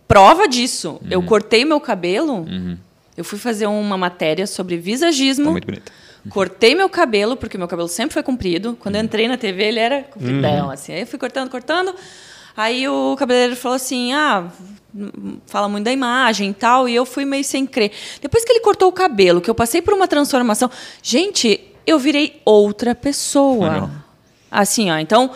prova disso. Uhum. Eu cortei meu cabelo, uhum. eu fui fazer uma matéria sobre visagismo. Tá
muito bonita *laughs*
Cortei meu cabelo, porque meu cabelo sempre foi comprido. Quando eu entrei na TV, ele era compridão, uhum. assim. Aí eu fui cortando, cortando. Aí o cabeleireiro falou assim: ah, fala muito da imagem e tal. E eu fui meio sem crer. Depois que ele cortou o cabelo, que eu passei por uma transformação, gente, eu virei outra pessoa. Assim, ó. Então,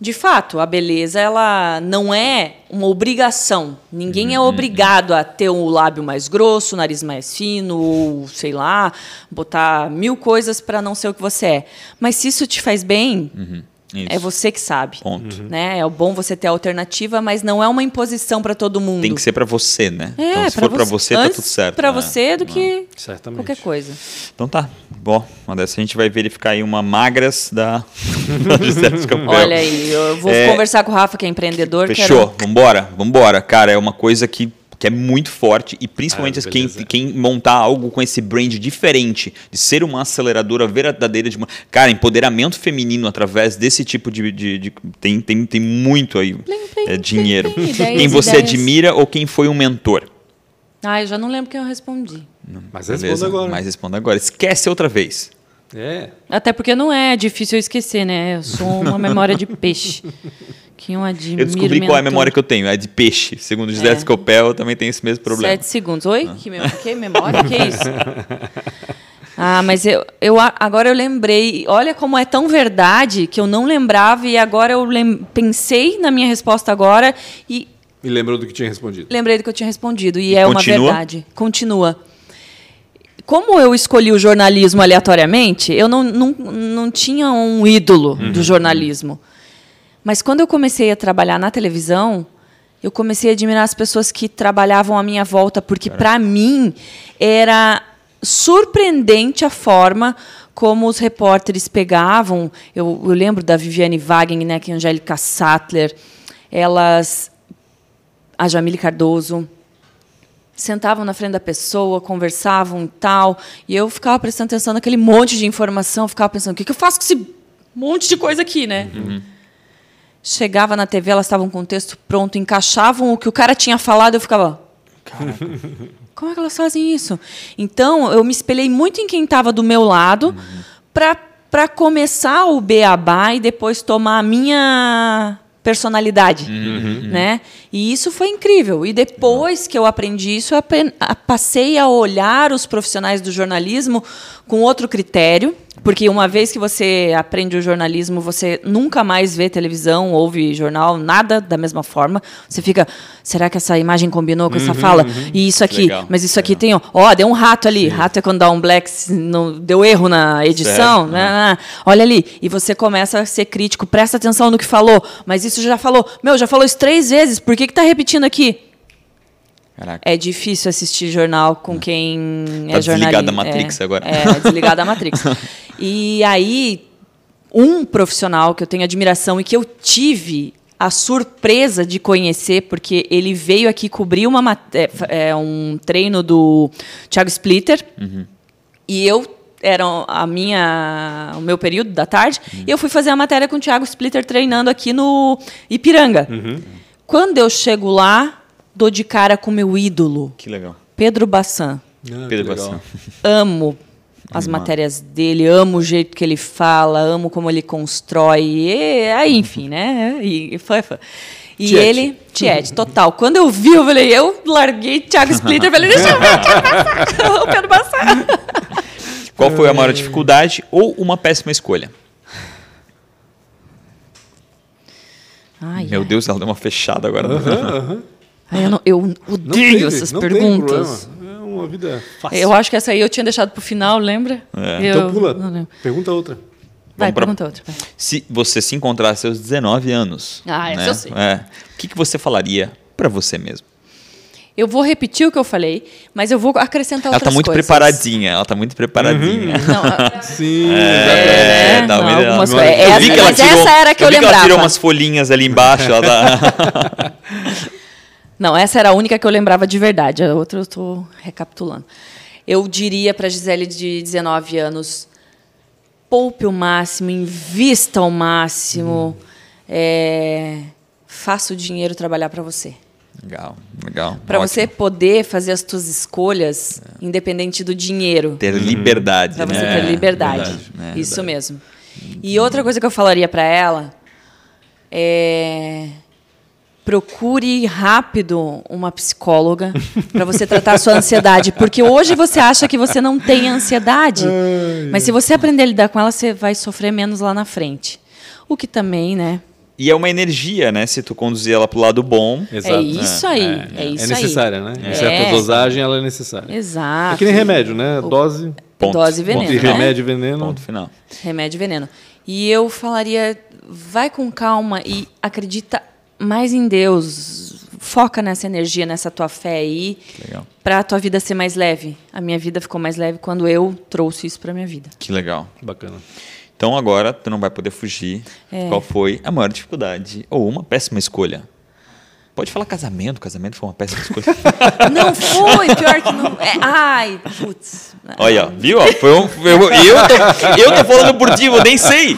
de fato, a beleza ela não é uma obrigação. Ninguém é uhum. obrigado a ter o lábio mais grosso, o nariz mais fino, ou sei lá, botar mil coisas para não ser o que você é. Mas se isso te faz bem, uhum. Isso. É você que sabe.
Ponto.
Uhum. Né? É bom você ter alternativa, mas não é uma imposição para todo mundo.
Tem que ser para você, né?
É,
então, se for para você, tá tudo certo.
Para
né?
você do que Certamente. qualquer coisa.
Então tá. Bom, uma dessa a gente vai verificar aí uma magras da, *laughs*
Olha aí, eu vou é... conversar com o Rafa, que é empreendedor.
Fechou, quero... vambora, vambora. Cara, é uma coisa que que é muito forte e principalmente ah, quem, quem montar algo com esse brand diferente, de ser uma aceleradora verdadeira de uma. Cara, empoderamento feminino através desse tipo de. de, de tem, tem, tem muito aí plim, plim, é, dinheiro. Plim, quem você ideias. admira ou quem foi um mentor?
Ah, eu já não lembro quem eu respondi.
Mas responda agora.
Mas responda agora. Esquece outra vez.
É.
Até porque não é difícil eu esquecer, né? Eu sou uma *laughs* memória de peixe. Que eu admiro.
Eu descobri qual é a memória que eu tenho. É de peixe. Segundo o José
É.
Scopel, eu também tenho esse mesmo problema.
Sete segundos. Oi? Que, mem que memória? que isso? *laughs* Ah, mas eu, eu agora eu lembrei. Olha como é tão verdade que eu não lembrava e agora eu lem- pensei na minha resposta agora e
E lembrou do que tinha respondido.
lembrei do que eu tinha respondido. E,
E
é uma
continua?
verdade. Continua. Como eu escolhi o jornalismo aleatoriamente, eu não, não, não tinha um ídolo do jornalismo. Mas quando eu comecei a trabalhar na televisão, eu comecei a admirar as pessoas que trabalhavam à minha volta, porque para mim era surpreendente a forma como os repórteres pegavam. Eu, eu lembro da Viviane Wagner, né, Angélica Sattler, elas, a Jamile Cardoso, sentavam na frente da pessoa, conversavam e tal, e eu ficava prestando atenção naquele monte de informação, ficava pensando, o que, que eu faço com esse monte de coisa aqui, né? Chegava na TV, elas estavam com o texto pronto, encaixavam o que o cara tinha falado, eu ficava. Como é que elas fazem isso? Então, eu me espelhei muito em quem estava do meu lado para começar o beabá e depois tomar a minha personalidade, né? E isso foi incrível. E depois que eu aprendi isso, eu passei a olhar os profissionais do jornalismo com outro critério, porque uma vez que você aprende o jornalismo, você nunca mais vê televisão, ouve jornal, nada da mesma forma. Você fica, será que essa imagem combinou com essa fala? E isso aqui,
Legal,
mas isso aqui tem, ó, ó, deu um rato ali. Rato é quando dá um black, não, deu erro na edição, né? né? Olha ali. E você começa a ser crítico, presta atenção no que falou. Mas isso já falou. Meu, já falou isso três vezes, por que, que tá repetindo aqui?
Caraca.
É difícil assistir jornal com quem
Tá
é jornalista.
desligado da Matrix
é,
agora.
É, desligado da Matrix. *laughs* E aí, um profissional que eu tenho admiração e que eu tive a surpresa de conhecer, porque ele veio aqui cobrir uma, é, é, um treino do Thiago Splitter, e eu era a minha o meu período da tarde e eu fui fazer a matéria com o Thiago Splitter treinando aqui no Ipiranga. Quando eu chego lá, dou de cara com meu ídolo,
Que legal.
Pedro Bassan.
Ah,
Pedro. Bassan. *laughs*
Amo as
Animado.
matérias dele, amo o jeito que ele fala, amo como ele constrói, e, aí, enfim, né? E, e foi, foi. E
Tiete.
ele, Tiete, total. Quando eu vi, eu falei, eu larguei Thiago Splitter, falei, deixa eu ver o Thiago Bassan, o *laughs* Pedro Bassan.
Qual foi a maior dificuldade ou uma péssima escolha?
Ai,
Meu
ai.
Deus, ela deu uma fechada agora.
Ai, eu, não- eu
Não
odeio
tem-
essas perguntas.
É uma vida fácil.
Eu acho que essa aí eu tinha deixado pro final, lembra?
É.
Eu
Então pula. Pergunta outra.
Vai,
pra-
pergunta outra. vai.
Se você se encontrar aos seus 19 anos,
Ah, essa
né?
eu sei.
É, o que, que você falaria pra você mesmo?
Eu vou repetir o que eu falei, mas eu vou acrescentar
Ela
outras
tá muito
coisas.
preparadinha, ela tá muito preparadinha.
Não, a- *laughs*
Sim,
É,
É,
tá
não, algumas
Eu
coisas. Essa-
ela
mas
tirou-
essa era que eu
vi que ela tirou
lembrava.
umas folhinhas ali embaixo. ela tá- *laughs*
Não, essa era a única que eu lembrava de verdade. A outra eu estou recapitulando. Eu diria para a Gisele de 19 anos: poupe o máximo, invista ao máximo, é, faça o dinheiro trabalhar para você.
Legal, legal.
Para você poder fazer as suas escolhas, independente do dinheiro.
ter liberdade.
Para você
né?
ter liberdade.
Verdade, né?
Isso
Verdade.
mesmo. E outra coisa que eu falaria para ela é procure rápido uma psicóloga *laughs* para você tratar a sua ansiedade, porque hoje você acha que você não tem ansiedade, mas se você aprender a lidar com ela, você vai sofrer menos lá na frente. O que também, né?
E é uma energia, né? Se tu conduzir ela pro lado bom.
Exato.
é isso aí, é,
É
isso
necessária, né? Em
É.
certa dosagem ela é necessária.
Exato.
É que nem remédio, né? Dose,
Ponto.
Dose e veneno,
entre
né?
remédio e veneno.
Ponto final.
Remédio e veneno. E eu falaria, vai com calma e acredita mais em Deus. Foca nessa energia, nessa tua fé aí,
Legal.
para a tua vida ser mais leve. A minha vida ficou mais leve quando eu trouxe isso para minha vida.
Que legal.
Bacana.
Então agora tu não vai poder fugir.
É.
Qual foi a maior dificuldade ou uma péssima escolha? Pode falar casamento, casamento foi uma péssima escolha. *laughs*
Não foi, pior que não. É, ai, putz.
Olha, viu? ó, Foi um, eu, eu, tô, eu tô falando por ti, eu nem sei.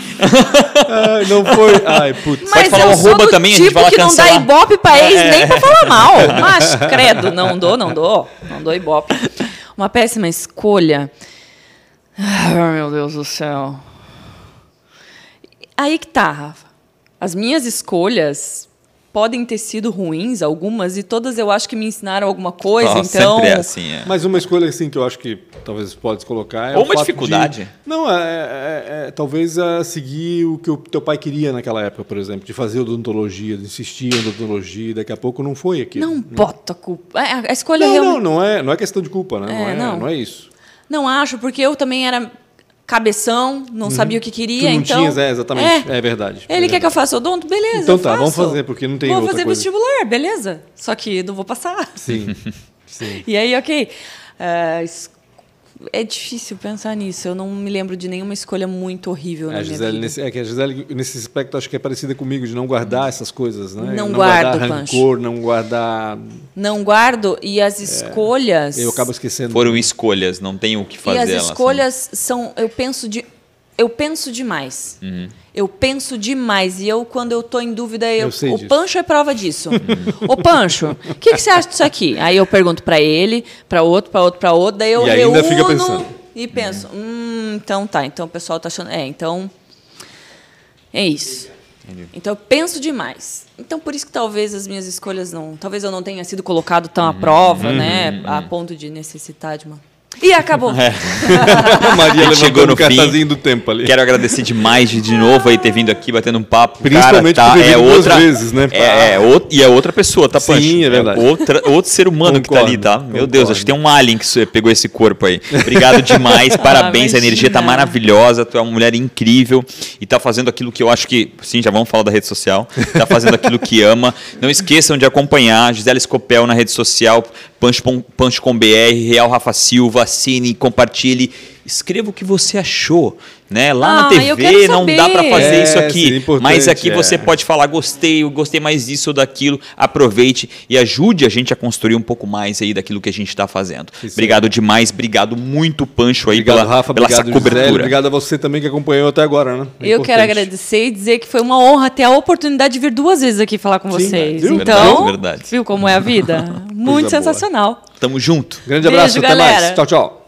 Ai, não foi. Ai, putz.
Mas
falar
eu sou do
também, a gente
tipo
lá
que não dá
cancelar.
ibope pra ex
É.
nem pra falar mal. Mas, credo, não dou, não dou. Não dou ibope. Uma péssima escolha. Ai, meu Deus do céu. Aí que tá, Rafa. As minhas escolhas podem ter sido ruins, algumas, e todas eu acho que me ensinaram alguma coisa,
Nossa,
então...
sempre é assim, é.
Mas uma escolha assim que eu acho que talvez pode colocar é
Ou uma dificuldade.
de- não, é, é- é- talvez é seguir o que o teu pai queria naquela época, por exemplo, de fazer odontologia, de insistir em odontologia, e daqui a pouco não foi aquilo.
Não bota a culpa. É, A escolha
não,
realmente...
não, não é, não é questão de culpa, né?
É,
não, é,
não.
não. é isso.
Não acho, porque eu também era cabeção, não sabia o que
Tu
queria,
não
então...
tinhas, é, exatamente. É, verdade.
Ele
É
quer que eu faça odonto? Beleza,
Então tá,
faço.
vamos fazer, porque não tem
Vou
outra
fazer
coisa.
vestibular, beleza. Só que não vou passar.
Sim, *laughs* sim.
E aí, ok. Es- é difícil pensar nisso. Eu não me lembro de nenhuma escolha muito horrível minha
Gisele,
vida.
nesse, é que a Gisele, nesse aspecto, acho que é parecida comigo, de não guardar essas coisas, né?
Não
guardar
guardo, Pancho.
rancor, não guardar...
Não guardo e as escolhas...
Eu acabo esquecendo.
Foram escolhas, não tem o que fazer.
E as
elas, né?
escolhas são. Eu penso de. Eu penso demais.
Uhum.
Eu penso demais. E eu, quando eu tô em dúvida, eu,
Eu sei
o
disso.
Pancho é prova disso. Ô, Pancho, o que, que você acha disso aqui? Aí eu pergunto pra ele, pra outro, pra outro, pra outro. Daí eu
E ainda
reúno
fica pensando.
e penso, hum, então tá. Então o pessoal tá achando. É, então. É isso. Então eu penso demais. Então por isso que talvez as minhas escolhas não. Talvez eu não tenha sido colocado tão à
Uhum.
prova, né? A ponto de necessitar de uma. E acabou. *laughs*
A Maria
Chegou no
o
fim.
cartazinho do tempo ali.
Quero agradecer demais de, de novo aí ter vindo aqui batendo um papo.
Principalmente
Cara, tá, é outra
vezes, né?
É, é out- e é outra pessoa, tá,
Sim,
Pancho?
é verdade.
outra, outro ser humano que tá ali, tá?
Concordo,
Meu Deus,
concordo.
acho que tem um alien que pegou esse corpo aí. Obrigado demais, *laughs* parabéns, a energia tá maravilhosa, tu é uma mulher incrível e tá fazendo aquilo que eu acho que, sim, já vamos falar da rede social, tá fazendo aquilo que ama. Não esqueçam de acompanhar Gisele Scopel na rede social, Pancho, Pom- Pancho com BR, Real Rafa Silva, assine, compartilhe, escreva o que você achou, né? Lá
Ah,
na TV não dá para fazer
É,
isso aqui,
importante,
mas aqui
é.
você pode falar gostei, eu gostei mais disso ou daquilo, aproveite e ajude a gente a construir um pouco mais aí daquilo que a gente está fazendo.
Isso
obrigado demais, obrigado muito Pancho aí
Obrigado,
pela,
Rafa.
pela
Obrigado,
essa cobertura.
Gisele. Obrigado a você também que acompanhou até agora, né? É
Eu quero agradecer e dizer que foi uma honra ter a oportunidade de vir duas vezes aqui falar com
Sim,
vocês.
viu?
Então,
Verdade, verdade.
viu como é a vida? *laughs* Muito
Coisa boa.
sensacional.
Tamo junto.
Grande abraço,
Beijo,
até mais.
galera.
Tchau, tchau.